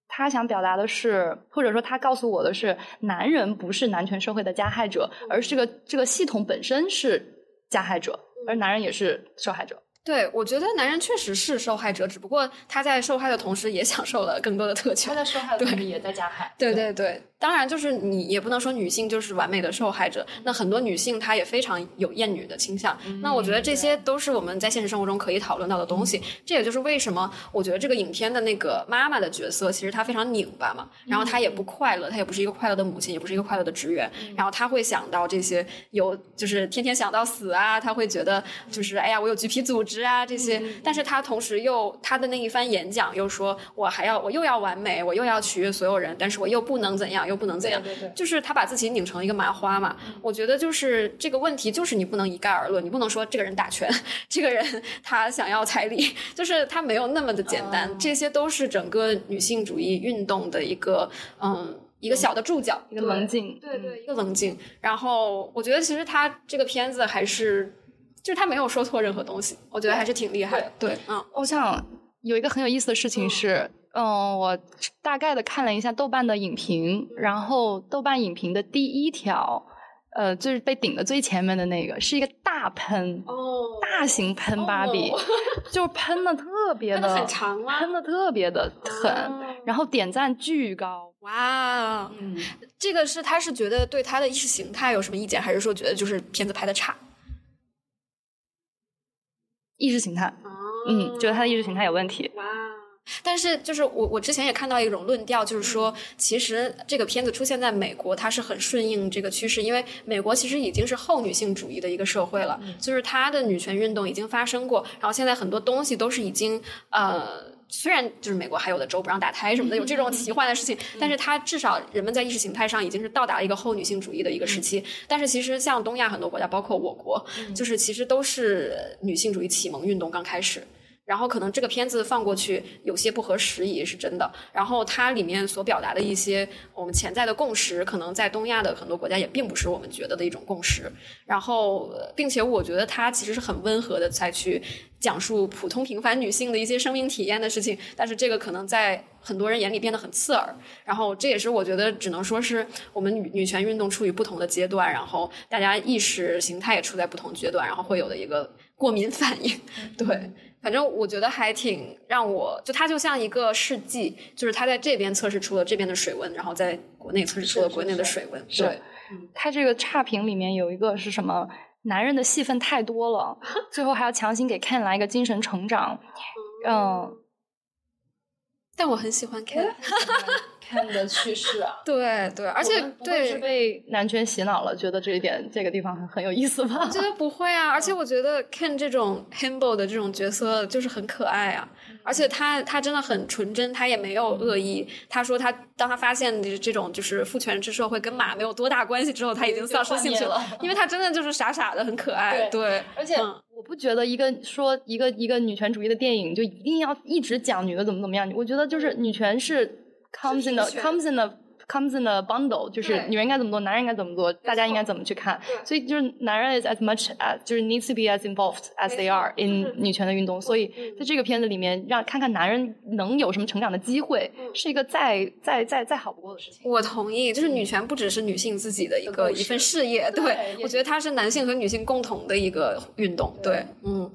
他想表达的是，或者说他告诉我的是，男人不是男权社会的加害者，而是这个这个系统本身是加害者，而男人也是受害者。对，我觉得男人确实是受害者，只不过他在受害的同时也享受了更多的特权。他在受害的同时也在加害。对对对。当然，就是你也不能说女性就是完美的受害者。那很多女性她也非常有厌女的倾向。那我觉得这些都是我们在现实生活中可以讨论到的东西。这也就是为什么我觉得这个影片的那个妈妈的角色其实她非常拧巴嘛。然后她也不快乐，她也不是一个快乐的母亲，也不是一个快乐的职员。然后她会想到这些有，就是天天想到死啊。她会觉得就是哎呀，我有橘皮组织啊这些。但是他同时又他的那一番演讲又说，我还要我又要完美，我又要取悦所有人，但是我又不能怎样。又不能怎样，就是他把自己拧成一个麻花嘛。我觉得就是这个问题，就是你不能一概而论，你不能说这个人打拳，这个人他想要彩礼，就是他没有那么的简单。这些都是整个女性主义运动的一个嗯一个小的注脚，一个棱镜，对对，一个棱镜。然后我觉得其实他这个片子还是就是他没有说错任何东西，我觉得还是挺厉害的。对，嗯，我想有一个很有意思的事情是。嗯，我大概的看了一下豆瓣的影评，然后豆瓣影评的第一条，呃，就是被顶的最前面的那个，是一个大喷，哦，大型喷芭比，就喷的特别的很长吗？喷的特别的狠，然后点赞巨高，哇，嗯，这个是他是觉得对他的意识形态有什么意见，还是说觉得就是片子拍的差？意识形态，嗯，觉得他的意识形态有问题，哇。但是，就是我我之前也看到一种论调，就是说，其实这个片子出现在美国，它是很顺应这个趋势，因为美国其实已经是后女性主义的一个社会了，就是它的女权运动已经发生过，然后现在很多东西都是已经呃，虽然就是美国还有的州不让打胎什么的，有这种奇幻的事情，但是它至少人们在意识形态上已经是到达了一个后女性主义的一个时期。但是其实像东亚很多国家，包括我国，就是其实都是女性主义启蒙运动刚开始。然后可能这个片子放过去有些不合时宜是真的，然后它里面所表达的一些我们潜在的共识，可能在东亚的很多国家也并不是我们觉得的一种共识。然后，并且我觉得它其实是很温和的在去讲述普通平凡女性的一些生命体验的事情，但是这个可能在很多人眼里变得很刺耳。然后这也是我觉得只能说是我们女女权运动处于不同的阶段，然后大家意识形态也处在不同阶段，然后会有的一个过敏反应，对。反正我觉得还挺让我就它就像一个试剂，就是它在这边测试出了这边的水温，然后在国内测试出了国内的水温。对，它这个差评里面有一个是什么？男人的戏份太多了，最后还要强行给 Ken 来一个精神成长。嗯，但我很喜欢 Ken。看的趋势啊，对对，而且对是被男权洗脑了，觉得这一点这个地方很很有意思吧？我 觉得不会啊，而且我觉得 Ken 这种 humble 的这种角色就是很可爱啊，而且他他真的很纯真，他也没有恶意。他说他当他发现这种就是父权制社会跟马没有多大关系之后，他已经丧失兴趣了，因为他真的就是傻傻的很可爱。对，而且我不觉得一个说一个一个女权主义的电影就一定要一直讲女的怎么怎么样，我觉得就是女权是。Comes in the comes in the comes in the bundle，就是女人应该怎么做，男人应该怎么做，大家应该怎么去看。所以就是男人 is as much as 就是 needs to be as involved as they are in 女权的运动。所以在这个片子里面，让看看男人能有什么成长的机会，是一个再再再再好不过的事情。我同意，就是女权不只是女性自己的一个一份事业，对我觉得它是男性和女性共同的一个运动。对，嗯。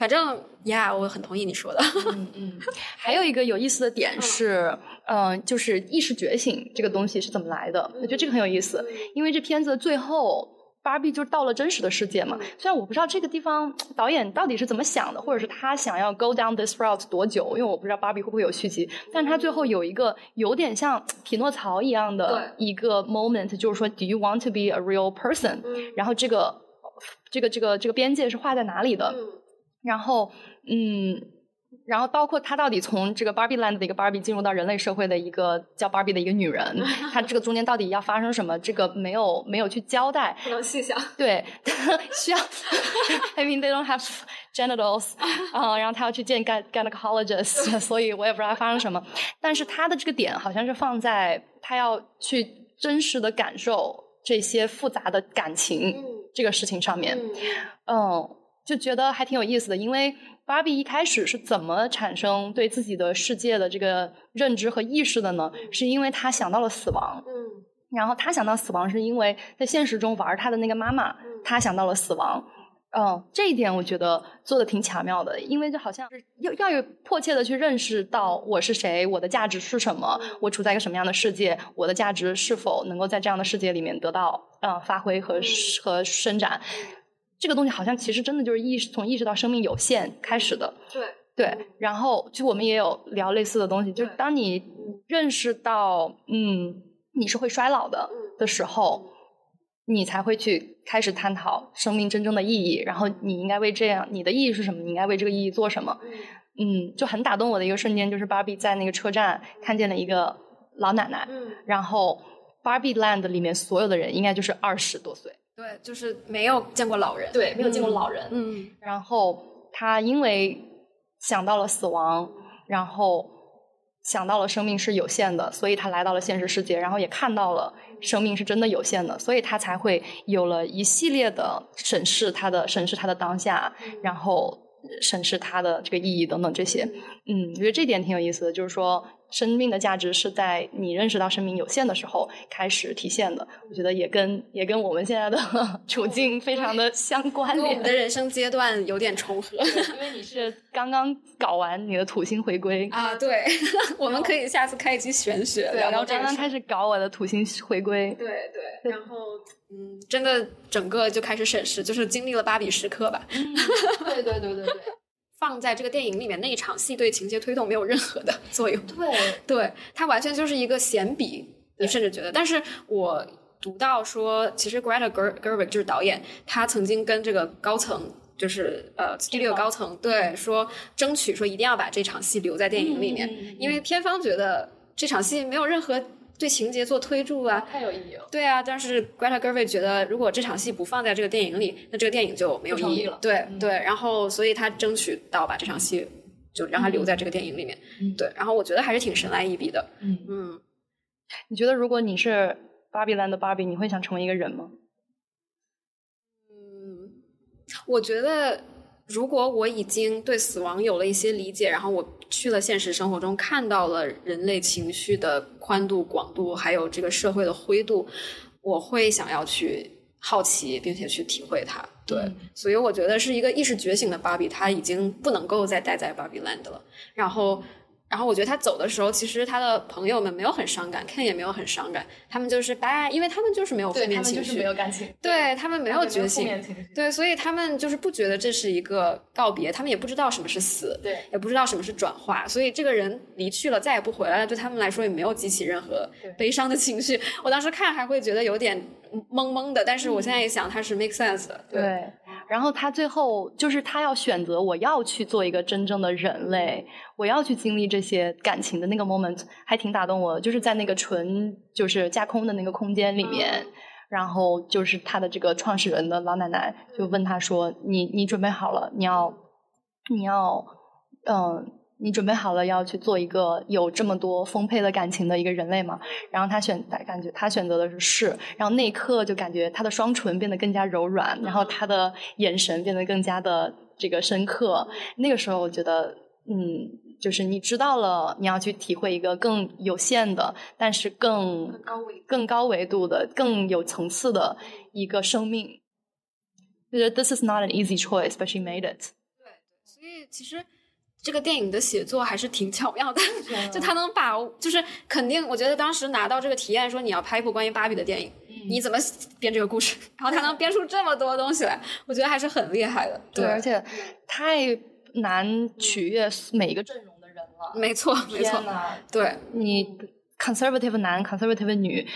反正呀，我很同意你说的。嗯嗯，还有一个有意思的点是，嗯，就是意识觉醒这个东西是怎么来的？我觉得这个很有意思，因为这片子最后芭比就到了真实的世界嘛。虽然我不知道这个地方导演到底是怎么想的，或者是他想要 go down this route 多久，因为我不知道芭比会不会有续集。但他最后有一个有点像匹诺曹一样的一个 moment，就是说，Do you want to be a real person？然后这个这个这个这个边界是画在哪里的？然后，嗯，然后包括他到底从这个 Barbie Land 的一个 Barbie 进入到人类社会的一个叫 Barbie 的一个女人，他这个中间到底要发生什么？这个没有没有去交代，不能细想。对，需要。I mean they don't have genitals 啊，然后他要去见 gynecologist，所以我也不知道发生什么。但是他的这个点好像是放在他要去真实的感受这些复杂的感情这个事情上面，嗯。就觉得还挺有意思的，因为芭比一开始是怎么产生对自己的世界的这个认知和意识的呢？是因为她想到了死亡，嗯，然后她想到死亡是因为在现实中玩她的那个妈妈，她想到了死亡，嗯，这一点我觉得做的挺巧妙的，因为就好像是要要有迫切的去认识到我是谁，我的价值是什么，我处在一个什么样的世界，我的价值是否能够在这样的世界里面得到嗯发挥和和伸展。这个东西好像其实真的就是意识从意识到生命有限开始的，对对。然后就我们也有聊类似的东西，就是当你认识到嗯你是会衰老的的时候，你才会去开始探讨生命真正的意义。然后你应该为这样你的意义是什么？你应该为这个意义做什么？嗯，就很打动我的一个瞬间，就是芭比在那个车站看见了一个老奶奶，然后 Barbie Land 里面所有的人应该就是二十多岁。对，就是没有见过老人，对，没有见过老人。嗯，然后他因为想到了死亡，然后想到了生命是有限的，所以他来到了现实世界，然后也看到了生命是真的有限的，所以他才会有了一系列的审视他的审视他的当下，然后审视他的这个意义等等这些。嗯，我觉得这点挺有意思的，就是说。生命的价值是在你认识到生命有限的时候开始体现的。我觉得也跟也跟我们现在的 处境非常的相关联。我们的人生阶段有点重合，因为你是刚刚搞完你的土星回归啊。对，我们可以下次开一期玄学聊聊这个。刚刚开始搞我的土星回归，对对。然后嗯，真的整个就开始审视，就是经历了芭比时刻吧。对对对对对。放在这个电影里面那一场戏对情节推动没有任何的作用，对，对，它完全就是一个闲笔，你甚至觉得。但是我读到说，其实 Greta Gerwig 就是导演，他曾经跟这个高层，就是呃 studio 高层，对，说争取说一定要把这场戏留在电影里面，因为片方觉得这场戏没有任何。对情节做推注啊，太有意义了。对啊，但是 Greta Gerwig 觉得，如果这场戏不放在这个电影里，那这个电影就没有意义了。对对，然后所以他争取到把这场戏就让他留在这个电影里面。对，然后我觉得还是挺神来一笔的。嗯嗯，你觉得如果你是芭比 land 的芭比，你会想成为一个人吗？嗯，我觉得。如果我已经对死亡有了一些理解，然后我去了现实生活中，看到了人类情绪的宽度、广度，还有这个社会的灰度，我会想要去好奇，并且去体会它。对，所以我觉得是一个意识觉醒的芭比，他已经不能够再待在芭比 land 了。然后。然后我觉得他走的时候，其实他的朋友们没有很伤感，Ken 也没有很伤感，他们就是拜，因为他们就是没有负面情绪，没有感情，对他们没有觉醒，对，所以他们就是不觉得这是一个告别，他们也不知道什么是死，对，也不知道什么是转化，所以这个人离去了，再也不回来了，对他们来说也没有激起任何悲伤的情绪。我当时看还会觉得有点懵懵的，但是我现在一想，他是 make sense 的，对。然后他最后就是他要选择，我要去做一个真正的人类，我要去经历这些感情的那个 moment，还挺打动我的。就是在那个纯就是架空的那个空间里面，然后就是他的这个创始人的老奶奶就问他说：“你你准备好了？你要你要嗯。”你准备好了要去做一个有这么多丰沛的感情的一个人类吗？然后他选，感觉他选择的是是，然后那一刻就感觉他的双唇变得更加柔软，然后他的眼神变得更加的这个深刻。那个时候我觉得，嗯，就是你知道了，你要去体会一个更有限的，但是更高维、更高维度的、更有层次的一个生命。觉得 This is not an easy choice, but she made it。对，所以其实。这个电影的写作还是挺巧妙的，就他能把，就是肯定，我觉得当时拿到这个提案说你要拍一部关于芭比的电影，你怎么编这个故事？然后他能编出这么多东西来，我觉得还是很厉害的。对，而且太难取悦每一个阵容的人了。没错，没错。对，你 conservative 男，conservative 女，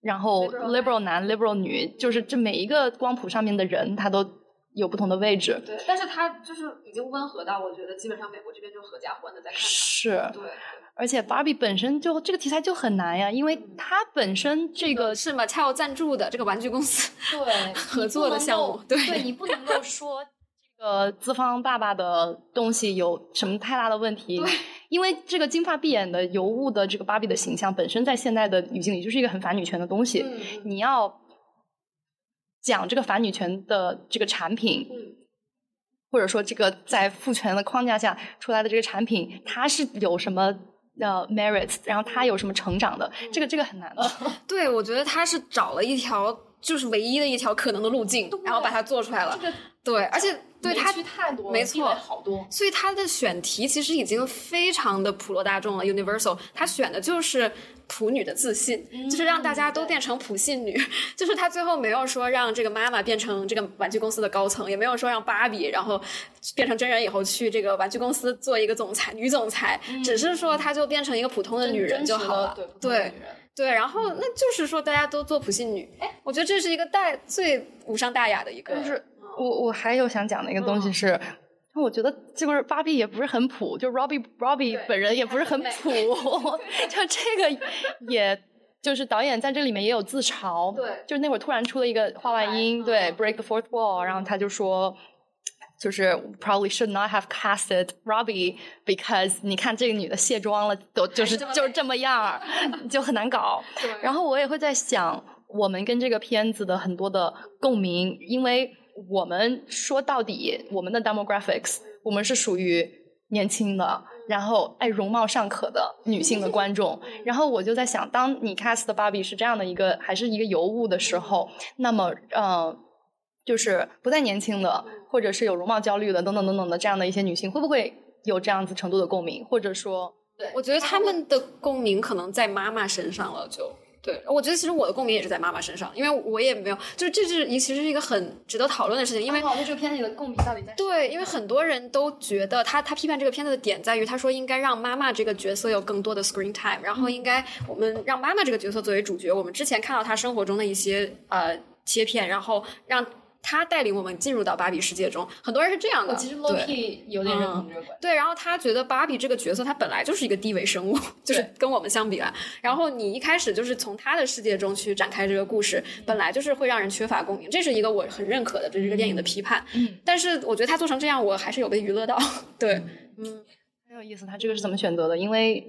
然后 liberal 男，liberal 女，就是这每一个光谱上面的人，他都。有不同的位置，对，但是它就是已经温和到，我觉得基本上美国这边就合家欢的在看是，对，而且芭比本身就这个题材就很难呀，因为它本身这个是嘛，它要赞助的这个玩具公司，对，合作的项目，对，你不能够说 这个资方爸爸的东西有什么太大的问题，因为这个金发碧眼的尤物的这个芭比的形象本身在现在的语境里就是一个很反女权的东西，你要。讲这个反女权的这个产品，或者说这个在父权的框架下出来的这个产品，它是有什么呃 merits，然后它有什么成长的，这个这个很难的。对，我觉得他是找了一条就是唯一的一条可能的路径，然后把它做出来了。对，而且对他太多，没错，好多。所以他的选题其实已经非常的普罗大众了，universal。他选的就是。普女的自信，就是让大家都变成普信女。就是他最后没有说让这个妈妈变成这个玩具公司的高层，也没有说让芭比然后变成真人以后去这个玩具公司做一个总裁、女总裁，只是说她就变成一个普通的女人就好了。对对，然后那就是说大家都做普信女。哎，我觉得这是一个大最无伤大雅的一个。就是我我还有想讲的一个东西是。我觉得这个芭比也不是很普，就 Robbie Robbie 本人也不是很普，就这个，也就是导演在这里面也有自嘲，对，就那会儿突然出了一个话外音，对，Break the fourth wall，然后他就说，就是 Probably should not have casted Robbie because 你看这个女的卸妆了，都就是就是这么样，就很难搞。然后我也会在想，我们跟这个片子的很多的共鸣，因为。我们说到底，我们的 demographics，我们是属于年轻的，然后爱容貌尚可的女性的观众。然后我就在想，当你 cast 的芭比是这样的一个，还是一个尤物的时候，那么，嗯，就是不再年轻的，或者是有容貌焦虑的，等等等等的这样的一些女性，会不会有这样子程度的共鸣？或者说，对我觉得他们的共鸣可能在妈妈身上了，就。对，我觉得其实我的共鸣也是在妈妈身上，因为我也没有，就是这是一其实是一个很值得讨论的事情，因为这个片子里的共鸣到底在？对，因为很多人都觉得他他批判这个片子的点在于，他说应该让妈妈这个角色有更多的 screen time，然后应该我们让妈妈这个角色作为主角，我们之前看到她生活中的一些呃切片，然后让。他带领我们进入到芭比世界中，很多人是这样的。其实 Loki 有点认同这个观点对，然后他觉得芭比这个角色，他本来就是一个低维生物，就是跟我们相比啊。然后你一开始就是从他的世界中去展开这个故事，本来就是会让人缺乏共鸣。这是一个我很认可的对，这个电影的批判。嗯。但是我觉得他做成这样，我还是有被娱乐到。对，嗯。很有有意思，他这个是怎么选择的？因为，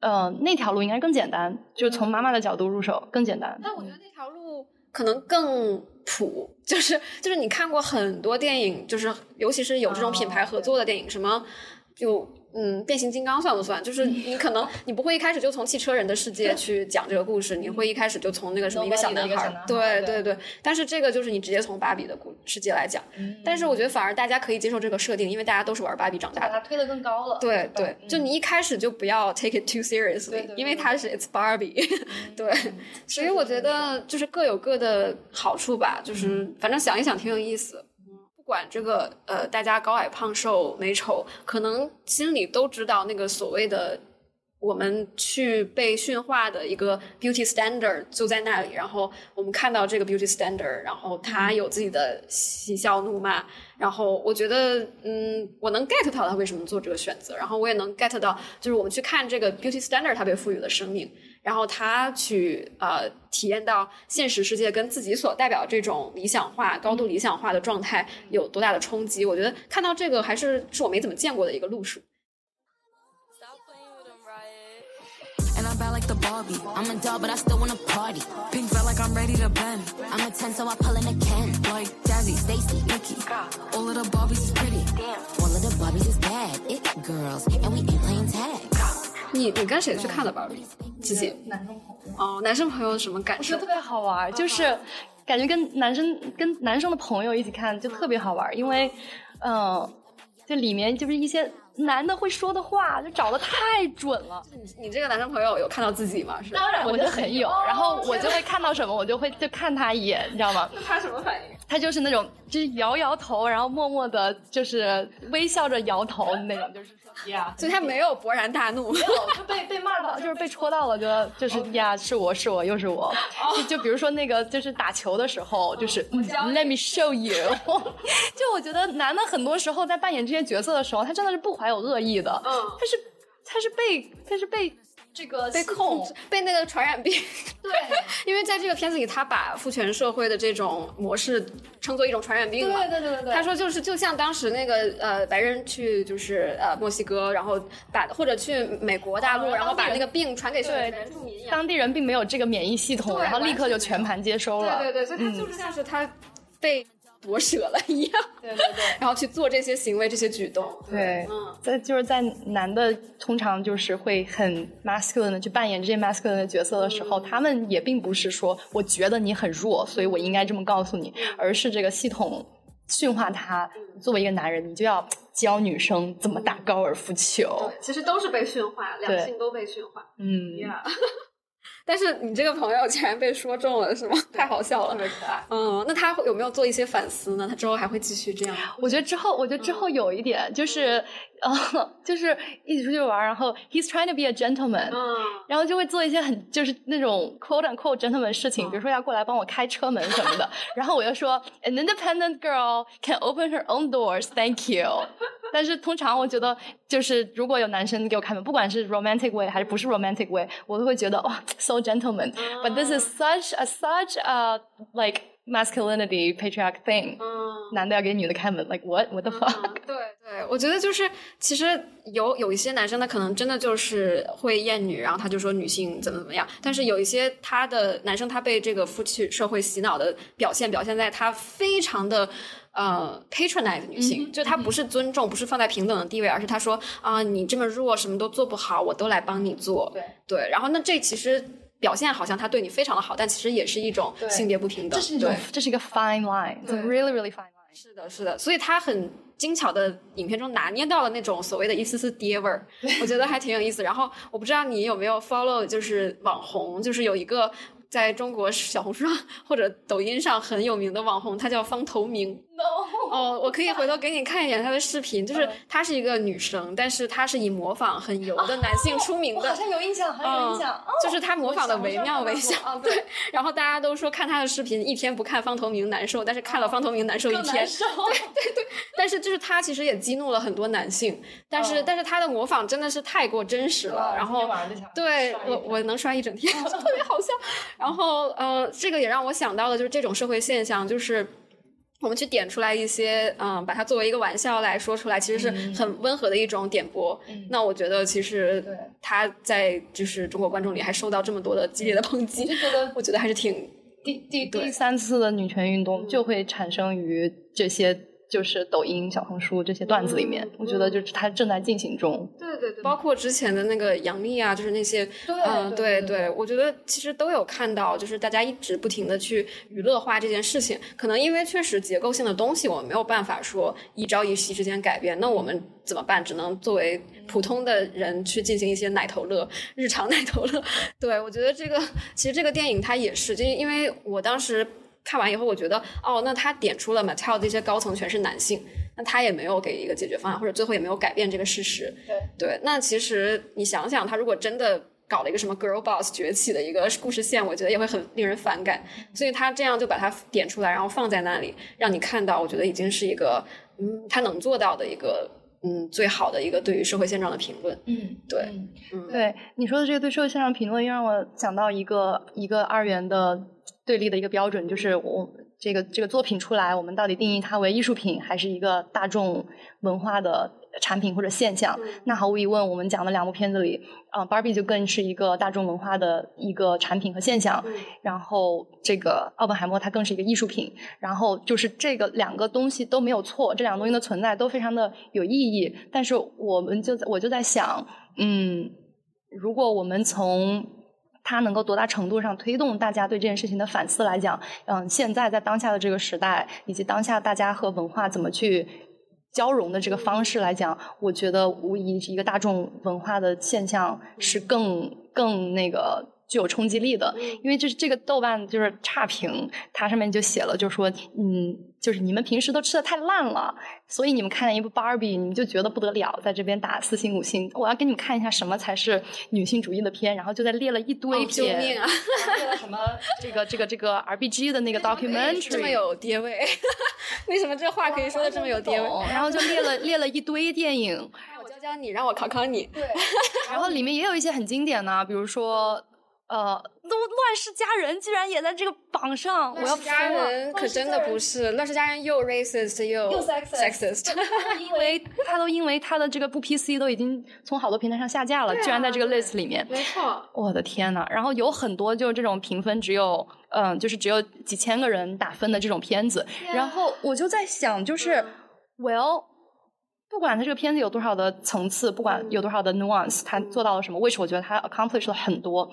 呃，那条路应该更简单，就是从妈妈的角度入手更简单。但我觉得那条路可能更普，就是就是你看过很多电影，就是尤其是有这种品牌合作的电影，什么就。嗯，变形金刚算不算？就是你可能 你不会一开始就从汽车人的世界去讲这个故事，你会一开始就从那个什么一个小男孩，对对对。但是这个就是你直接从芭比的故世界来讲，但是我觉得反而大家可以接受这个设定，因为大家都是玩芭比长大的，把它推得更高了。对对，就你一开始就不要 take it too seriously，因为它是 it's Barbie，对。所以我觉得就是各有各的好处吧，就是反正想一想挺有意思。管这个呃，大家高矮胖瘦美丑，可能心里都知道那个所谓的我们去被驯化的一个 beauty standard 就在那里。然后我们看到这个 beauty standard，然后他有自己的嬉笑怒骂。然后我觉得，嗯，我能 get 到他为什么做这个选择。然后我也能 get 到，就是我们去看这个 beauty standard，它被赋予的生命。然后他去呃体验到现实世界跟自己所代表这种理想化、高度理想化的状态有多大的冲击？我觉得看到这个还是是我没怎么见过的一个路数。你你跟谁去看的芭比？自己男生朋友哦，男生朋友什么感受？特别好玩，就是感觉跟男生跟男生的朋友一起看就特别好玩，因为嗯，就里面就是一些男的会说的话，就找的太准了。你你这个男生朋友有看到自己吗？是当然，我觉得很有。然后我就会看到什么，我就会就看他一眼，你知道吗？他什么反应？他就是那种就是摇摇头，然后默默的，就是微笑着摇头的那种，就是。呀，所以他没有勃然大怒，没有就被被骂到，就是被戳到了，就就是呀，是我是我又是我，就就比如说那个就是打球的时候，就是 Let me show you，就我觉得男的很多时候在扮演这些角色的时候，他真的是不怀有恶意的，嗯，他是他是被他是被。这个被控制，被那个传染病。对，因为在这个片子里，他把父权社会的这种模式称作一种传染病嘛。对对对对对。他说就是就像当时那个呃白人去就是呃墨西哥，然后把或者去美国大陆，然后把那个病传给原住民一样。当地人并没有这个免疫系统，然后立刻就全盘接收了。对对对，所以他就是像是他被。夺舍了一样，对对对，然后去做这些行为、这些举动，对，嗯，在就是在男的通常就是会很 masculine 的去扮演这些 masculine 的角色的时候，他们也并不是说我觉得你很弱，所以我应该这么告诉你，而是这个系统驯化他。作为一个男人，你就要教女生怎么打高尔夫球。其实都是被驯化，两性都被驯化。嗯。但是你这个朋友竟然被说中了，是吗？太好笑了，特别可爱。嗯，那他有没有做一些反思呢？他之后还会继续这样？我觉得之后，我觉得之后有一点就是。啊，就是一起出去玩，然后 he's trying to be a gentleman，然后就会做一些很就是那种 quote unquote gentleman 事情，比如说要过来帮我开车门什么的，然后我就说 an independent girl can open her own doors，thank you。但是通常我觉得就是如果有男生给我开门，不管是 romantic way 还是不是 romantic way，我都会觉得哇 so gentleman。But this is such a such a like masculinity patriarch thing，男的要给女的开门，like what what the fuck？对对，我觉得就是其实有有一些男生，他可能真的就是会厌女，然后他就说女性怎么怎么样。但是有一些他的男生，他被这个夫妻社会洗脑的表现，表现在他非常的呃 patronize 女性，就他不是尊重，不是放在平等的地位，而是他说啊，你这么弱，什么都做不好，我都来帮你做。对对，然后那这其实。表现好像他对你非常的好，但其实也是一种性别不平等。这是一种，这是一个 fine line，really really fine line。是的，是的，所以他很精巧的影片中拿捏到了那种所谓的一丝丝爹味儿，我觉得还挺有意思。然后我不知道你有没有 follow，就是网红，就是有一个。在中国小红书上或者抖音上很有名的网红，他叫方头明。哦，我可以回头给你看一眼她的视频，就是她是一个女生，但是她是以模仿很油的男性出名的。好像有印象，很有印象。就是她模仿的惟妙惟肖。对。然后大家都说看她的视频一天不看方头明难受，但是看了方头明难受一天。对对对。但是就是她其实也激怒了很多男性，但是但是她的模仿真的是太过真实了。然后对我我能刷一整天，特别好笑。然后，呃，这个也让我想到了，就是这种社会现象，就是我们去点出来一些，嗯，把它作为一个玩笑来说出来，其实是很温和的一种点播。那我觉得，其实他在就是中国观众里还受到这么多的激烈的抨击，就觉得我觉得还是挺第第第三次的女权运动就会产生于这些。就是抖音、小红书这些段子里面，我觉得就是它正在进行中。对对对，包括之前的那个杨幂啊，就是那些，嗯，对对，我觉得其实都有看到，就是大家一直不停的去娱乐化这件事情。可能因为确实结构性的东西，我们没有办法说一朝一夕之间改变。那我们怎么办？只能作为普通的人去进行一些奶头乐，日常 奶头乐。对我觉得这个其实这个电影它也是，就是因为我当时。看完以后，我觉得哦，那他点出了 Mattel 这些高层全是男性，那他也没有给一个解决方案，或者最后也没有改变这个事实。对对，那其实你想想，他如果真的搞了一个什么 Girl Boss 崛起的一个故事线，我觉得也会很令人反感。所以他这样就把它点出来，然后放在那里让你看到，我觉得已经是一个嗯，他能做到的一个嗯最好的一个对于社会现状的评论。嗯，对，嗯，对你说的这个对社会现状评论，又让我想到一个一个二元的。对立的一个标准就是我这个这个作品出来，我们到底定义它为艺术品还是一个大众文化的产品或者现象？那毫无疑问，我们讲的两部片子里，啊，Barbie 就更是一个大众文化的一个产品和现象。然后这个奥本海默它更是一个艺术品。然后就是这个两个东西都没有错，这两个东西的存在都非常的有意义。但是我们就在我就在想，嗯，如果我们从它能够多大程度上推动大家对这件事情的反思来讲，嗯，现在在当下的这个时代，以及当下大家和文化怎么去交融的这个方式来讲，我觉得无疑是一个大众文化的现象是更更那个。具有冲击力的，因为就是这个豆瓣就是差评，它上面就写了，就说嗯，就是你们平时都吃的太烂了，所以你们看见一部芭比，你们就觉得不得了，在这边打四星五星。我要给你们看一下什么才是女性主义的片，然后就在列了一堆片，救命啊！了什么 这个这个这个 R B G 的那个 documentary，这么有爹味？为什么这话可以说的这么有爹味？然后就列了列了一堆电影，让我教教你，让我考考你。对，然后里面也有一些很经典的，比如说。呃，都乱世佳人居然也在这个榜上，我要疯了！可真的不是乱世佳人又 racist 又又 sexist，因为 他都因为他的这个不 PC 都已经从好多平台上下架了，居然在这个 list 里面。没错，我的天呐，然后有很多就是这种评分只有嗯，就是只有几千个人打分的这种片子，然后我就在想，就是 well，不管他这个片子有多少的层次，不管有多少的 nuance，他做到了什么，为什么我觉得他 accomplished 了很多。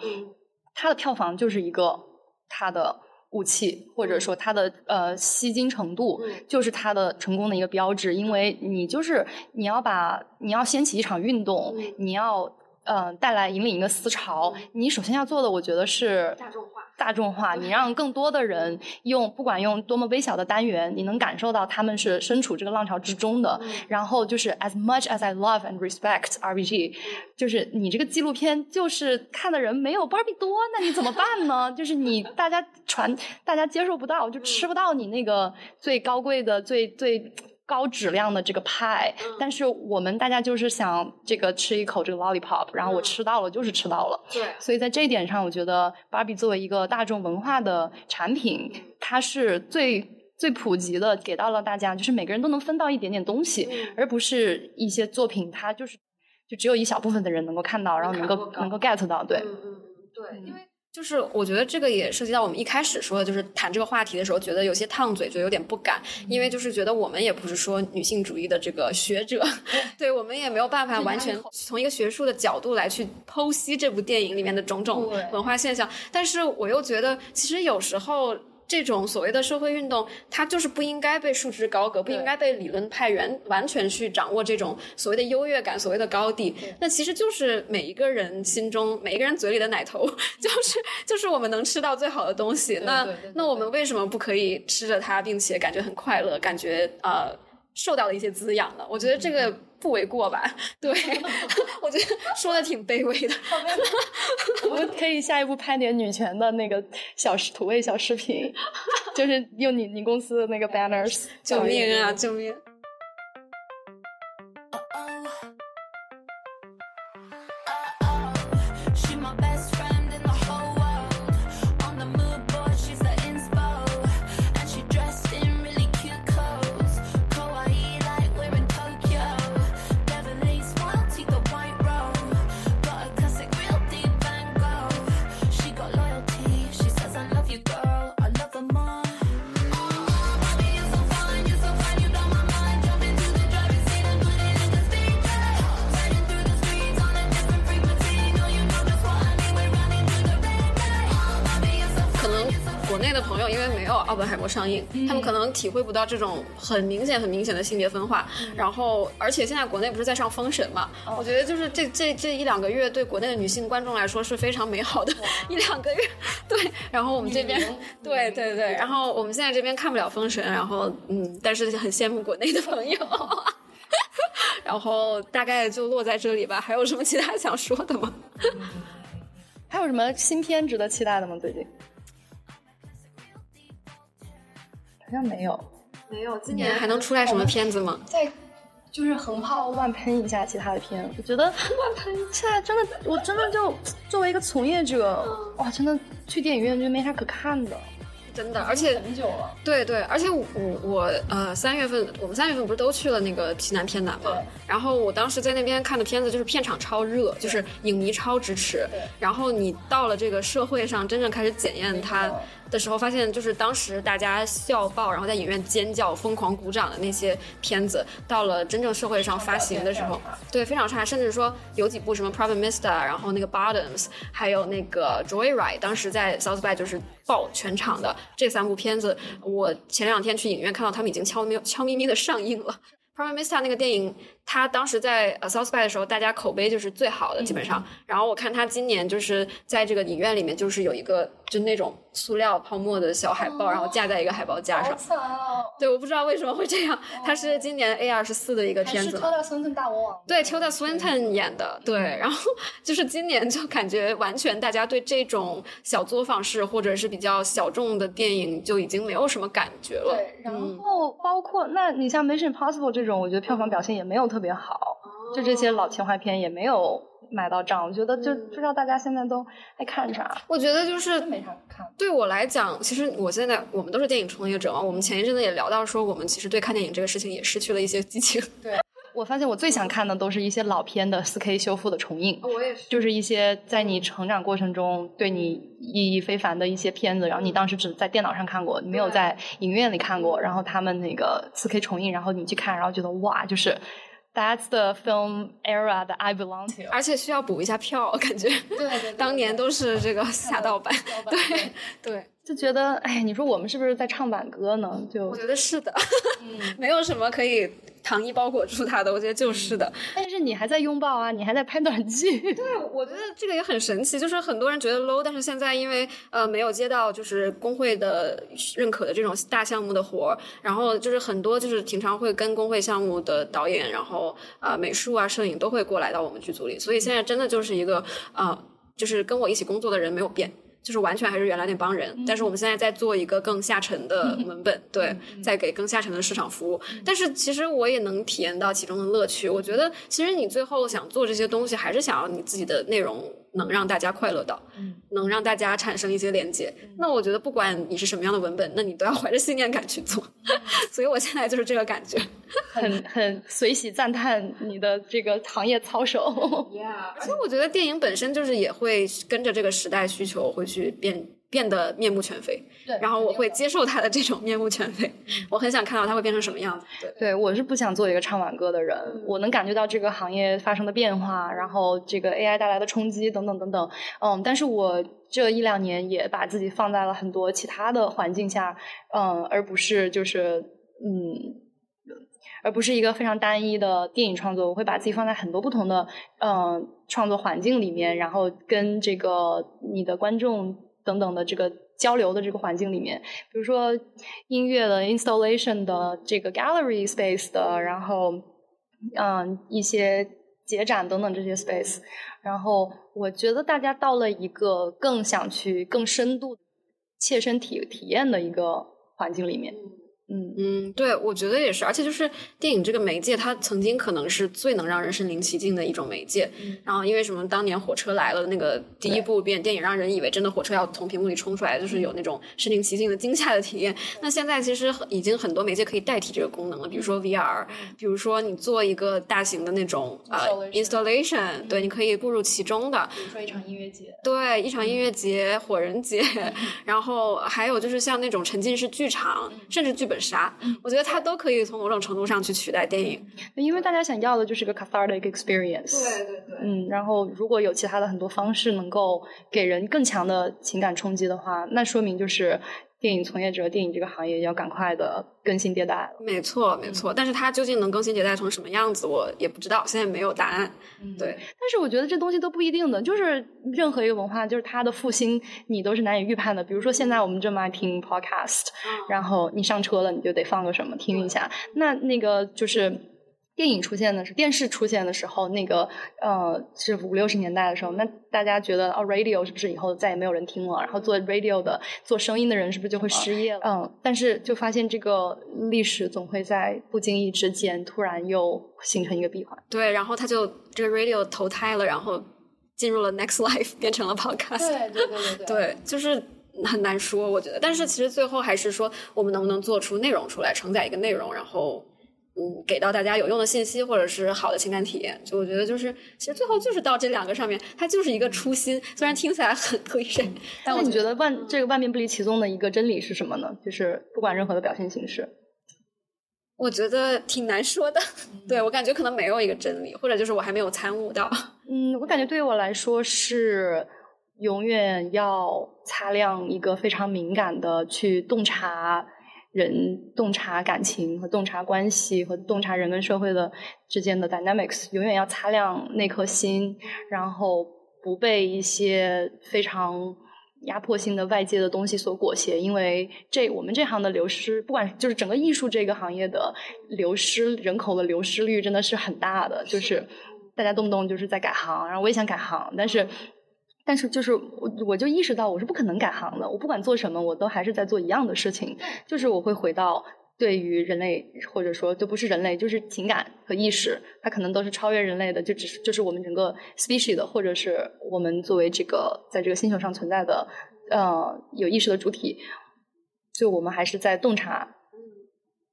它的票房就是一个它的武器，或者说它的呃吸金程度，就是它的成功的一个标志。因为你就是你要把你要掀起一场运动，你要呃带来引领一个思潮，你首先要做的，我觉得是大众化。大众化，你让更多的人用，不管用多么微小的单元，你能感受到他们是身处这个浪潮之中的。然后就是 as much as I love and respect RBG，就是你这个纪录片就是看的人没有 Barbie 多，那你怎么办呢？就是你 大家传，大家接受不到，就吃不到你那个最高贵的、最最。高质量的这个派，但是我们大家就是想这个吃一口这个 lollipop，然后我吃到了就是吃到了。对，所以在这一点上，我觉得芭比作为一个大众文化的产品，它是最最普及的，给到了大家，就是每个人都能分到一点点东西，而不是一些作品，它就是就只有一小部分的人能够看到，然后能够能够 get 到。对，嗯嗯，对，因为。就是我觉得这个也涉及到我们一开始说的，就是谈这个话题的时候，觉得有些烫嘴，就有点不敢，因为就是觉得我们也不是说女性主义的这个学者，对我们也没有办法完全从一个学术的角度来去剖析这部电影里面的种种文化现象，但是我又觉得其实有时候。这种所谓的社会运动，它就是不应该被束之高阁，不应该被理论派员完全去掌握这种所谓的优越感、所谓的高地。那其实就是每一个人心中、每一个人嘴里的奶头，就是就是我们能吃到最好的东西。那那我们为什么不可以吃着它，并且感觉很快乐，感觉呃受到了一些滋养呢？我觉得这个。不为过吧？对，我觉得说的挺卑微的。我们可以下一步拍点女权的那个小视土味小视频，就是用你你公司的那个 banners。救命啊！救命！他们可能体会不到这种很明显、很明显的性别分化。然后，而且现在国内不是在上封神嘛？我觉得就是这这这一两个月对国内的女性观众来说是非常美好的 一两个月。对，然后我们这边，对对对，然后我们现在这边看不了封神，然后嗯，但是很羡慕国内的朋友。然后大概就落在这里吧。还有什么其他想说的吗？还有什么新片值得期待的吗？最近好像没有，没有。今年还能出来什么片子吗？再就是横炮乱喷一下其他的片。我觉得乱喷，现在真的，我真的就作为一个从业者，哇，真的去电影院就没啥可看的。真的，而且很久了。对对，而且我我呃三月份，我们三月份不是都去了那个西南偏南吗？然后我当时在那边看的片子就是片场超热，就是影迷超支持。然后你到了这个社会上，真正开始检验它。的时候发现，就是当时大家笑爆，然后在影院尖叫、疯狂鼓掌的那些片子，到了真正社会上发行的时候，对非常差，甚至说有几部什么《Private Mister》，然后那个《Bottoms》，还有那个《Joyride》，当时在 South by 就是爆全场的这三部片子，我前两天去影院看到他们已经悄咪悄咪咪的上映了。《Private Mister》那个电影。它当时在呃 South by 的时候，大家口碑就是最好的，基本上。然后我看它今年就是在这个影院里面，就是有一个就那种塑料泡沫的小海报，然后架在一个海报架上。对，我不知道为什么会这样。它是今年 A 二十四的一个片子。是 Tilda Swinton 大魔王。对，Tilda Swinton 演的。对，然后 就是今年就感觉完全大家对这种小作坊式或者是比较小众的电影就已经没有什么感觉了。对，然后包括那你像 Mission Impossible 这种，我觉得票房表现也没有特。特别好，就这些老情怀片也没有买到账。我觉得就不知道大家现在都爱看啥。我觉得就是没啥看。对我来讲，其实我现在我们都是电影从业者嘛。我们前一阵子也聊到说，我们其实对看电影这个事情也失去了一些激情。对我发现我最想看的都是一些老片的四 K 修复的重映。我也是，就是一些在你成长过程中对你意义非凡的一些片子，然后你当时只在电脑上看过，你没有在影院里看过，然后他们那个四 K 重映，然后你去看，然后觉得哇，就是。That's the film era that I belong to。而且需要补一下票，感觉。对对。当年都是这个下盗版。对对。就觉得，哎，你说我们是不是在唱挽歌呢？就我觉得是的。嗯。没有什么可以糖衣包裹住他的，我觉得就是的。但是你还在拥抱啊，你还在拍短剧。对，我觉得这个也很神奇。就是很多人觉得 low，但是现在因为呃没有接到就是工会的认可的这种大项目的活儿，然后就是很多就是平常会跟工会项目的导演，然后啊美术啊摄影都会过来到我们剧组里，所以现在真的就是一个啊，就是跟我一起工作的人没有变。就是完全还是原来那帮人，但是我们现在在做一个更下沉的文本，对，在给更下沉的市场服务。但是其实我也能体验到其中的乐趣。我觉得其实你最后想做这些东西，还是想要你自己的内容。能让大家快乐到，能让大家产生一些连接。那我觉得，不管你是什么样的文本，那你都要怀着信念感去做。所以我现在就是这个感觉，很很随喜赞叹你的这个行业操守。而且我觉得电影本身就是也会跟着这个时代需求会去变。变得面目全非，对，然后我会接受他的这种面目全非，我很想看到他会变成什么样子。对，对我是不想做一个唱挽歌的人，我能感觉到这个行业发生的变化，然后这个 AI 带来的冲击等等等等，嗯，但是我这一两年也把自己放在了很多其他的环境下，嗯，而不是就是嗯，而不是一个非常单一的电影创作，我会把自己放在很多不同的嗯创作环境里面，然后跟这个你的观众。等等的这个交流的这个环境里面，比如说音乐的 installation 的这个 gallery space 的，然后嗯一些节展等等这些 space，然后我觉得大家到了一个更想去更深度切身体体验的一个环境里面。嗯嗯，对，我觉得也是，而且就是电影这个媒介，它曾经可能是最能让人身临其境的一种媒介。然后因为什么，当年火车来了那个第一部变电影，让人以为真的火车要从屏幕里冲出来，就是有那种身临其境的惊吓的体验。那现在其实已经很多媒介可以代替这个功能了，比如说 VR，比如说你做一个大型的那种呃 installation，对，你可以步入其中的。比如说一场音乐节。对，一场音乐节、火人节，然后还有就是像那种沉浸式剧场，甚至剧本。啥？我觉得它都可以从某种程度上去取代电影，因为大家想要的就是个 cathartic experience。对对对。嗯，然后如果有其他的很多方式能够给人更强的情感冲击的话，那说明就是电影从业者，电影这个行业要赶快的更新迭代了。没错，没错。但是它究竟能更新迭代成什么样子，我也不知道，现在没有答案。对。但是我觉得这东西都不一定的，就是任何一个文化，就是它的复兴，你都是难以预判的。比如说现在我们这么爱听 podcast，然后你上车了，你就得放个什么听一下。那那个就是。电影出现的是电视出现的时候，那个呃是五六十年代的时候，那大家觉得哦，radio 是不是以后再也没有人听了？然后做 radio 的做声音的人是不是就会失业了？嗯，但是就发现这个历史总会在不经意之间突然又形成一个闭环。对，然后他就这个 radio 投胎了，然后进入了 next life，变成了 podcast。对对对对 对，对，就是很难说，我觉得。但是其实最后还是说，我们能不能做出内容出来，承载一个内容，然后。嗯，给到大家有用的信息，或者是好的情感体验，就我觉得就是，其实最后就是到这两个上面，它就是一个初心。虽然听起来很推神，但你觉得万这个万变不离其宗的一个真理是什么呢？就是不管任何的表现形式，我觉得挺难说的。对我感觉可能没有一个真理，或者就是我还没有参悟到。嗯，我感觉对于我来说是永远要擦亮一个非常敏感的去洞察。人洞察感情和洞察关系和洞察人跟社会的之间的 dynamics，永远要擦亮那颗心，然后不被一些非常压迫性的外界的东西所裹挟。因为这我们这行的流失，不管就是整个艺术这个行业的流失，人口的流失率真的是很大的。就是大家动不动就是在改行，然后我也想改行，但是。但是就是我，我就意识到我是不可能改行的。我不管做什么，我都还是在做一样的事情。就是我会回到对于人类，或者说就不是人类，就是情感和意识，它可能都是超越人类的，就只是就是我们整个 species 的，或者是我们作为这个在这个星球上存在的呃有意识的主体，就我们还是在洞察，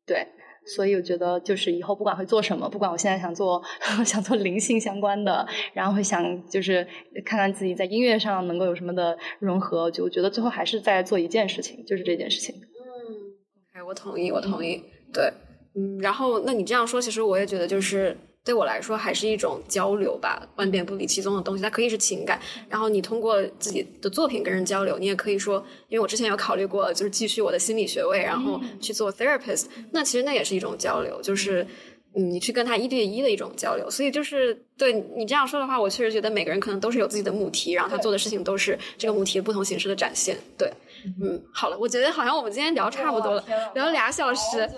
对。所以我觉得，就是以后不管会做什么，不管我现在想做 想做灵性相关的，然后会想就是看看自己在音乐上能够有什么的融合，就我觉得最后还是在做一件事情，就是这件事情。嗯，OK，我同意，我同意，对，嗯，然后那你这样说，其实我也觉得就是。对我来说，还是一种交流吧，万变不离其宗的东西。它可以是情感，然后你通过自己的作品跟人交流，你也可以说，因为我之前有考虑过，就是继续我的心理学位，然后去做 therapist。那其实那也是一种交流，就是嗯，你去跟他一对一的一种交流。所以就是对你这样说的话，我确实觉得每个人可能都是有自己的母题，然后他做的事情都是这个母题不同形式的展现。对，嗯，好了，我觉得好像我们今天聊差不多了，聊了俩小时。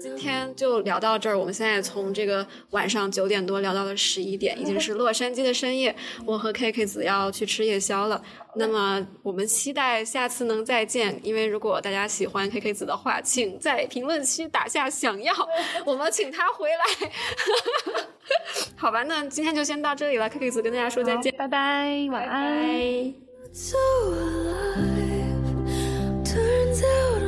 今天就聊到这儿。我们现在从这个晚上九点多聊到了十一点，已经是洛杉矶的深夜。我和 K K 子要去吃夜宵了。那么我们期待下次能再见。因为如果大家喜欢 K K 子的话，请在评论区打下想要，我们请他回来。好吧，那今天就先到这里了。K K 子跟大家说再见，拜拜，晚安。so alive. Turns out.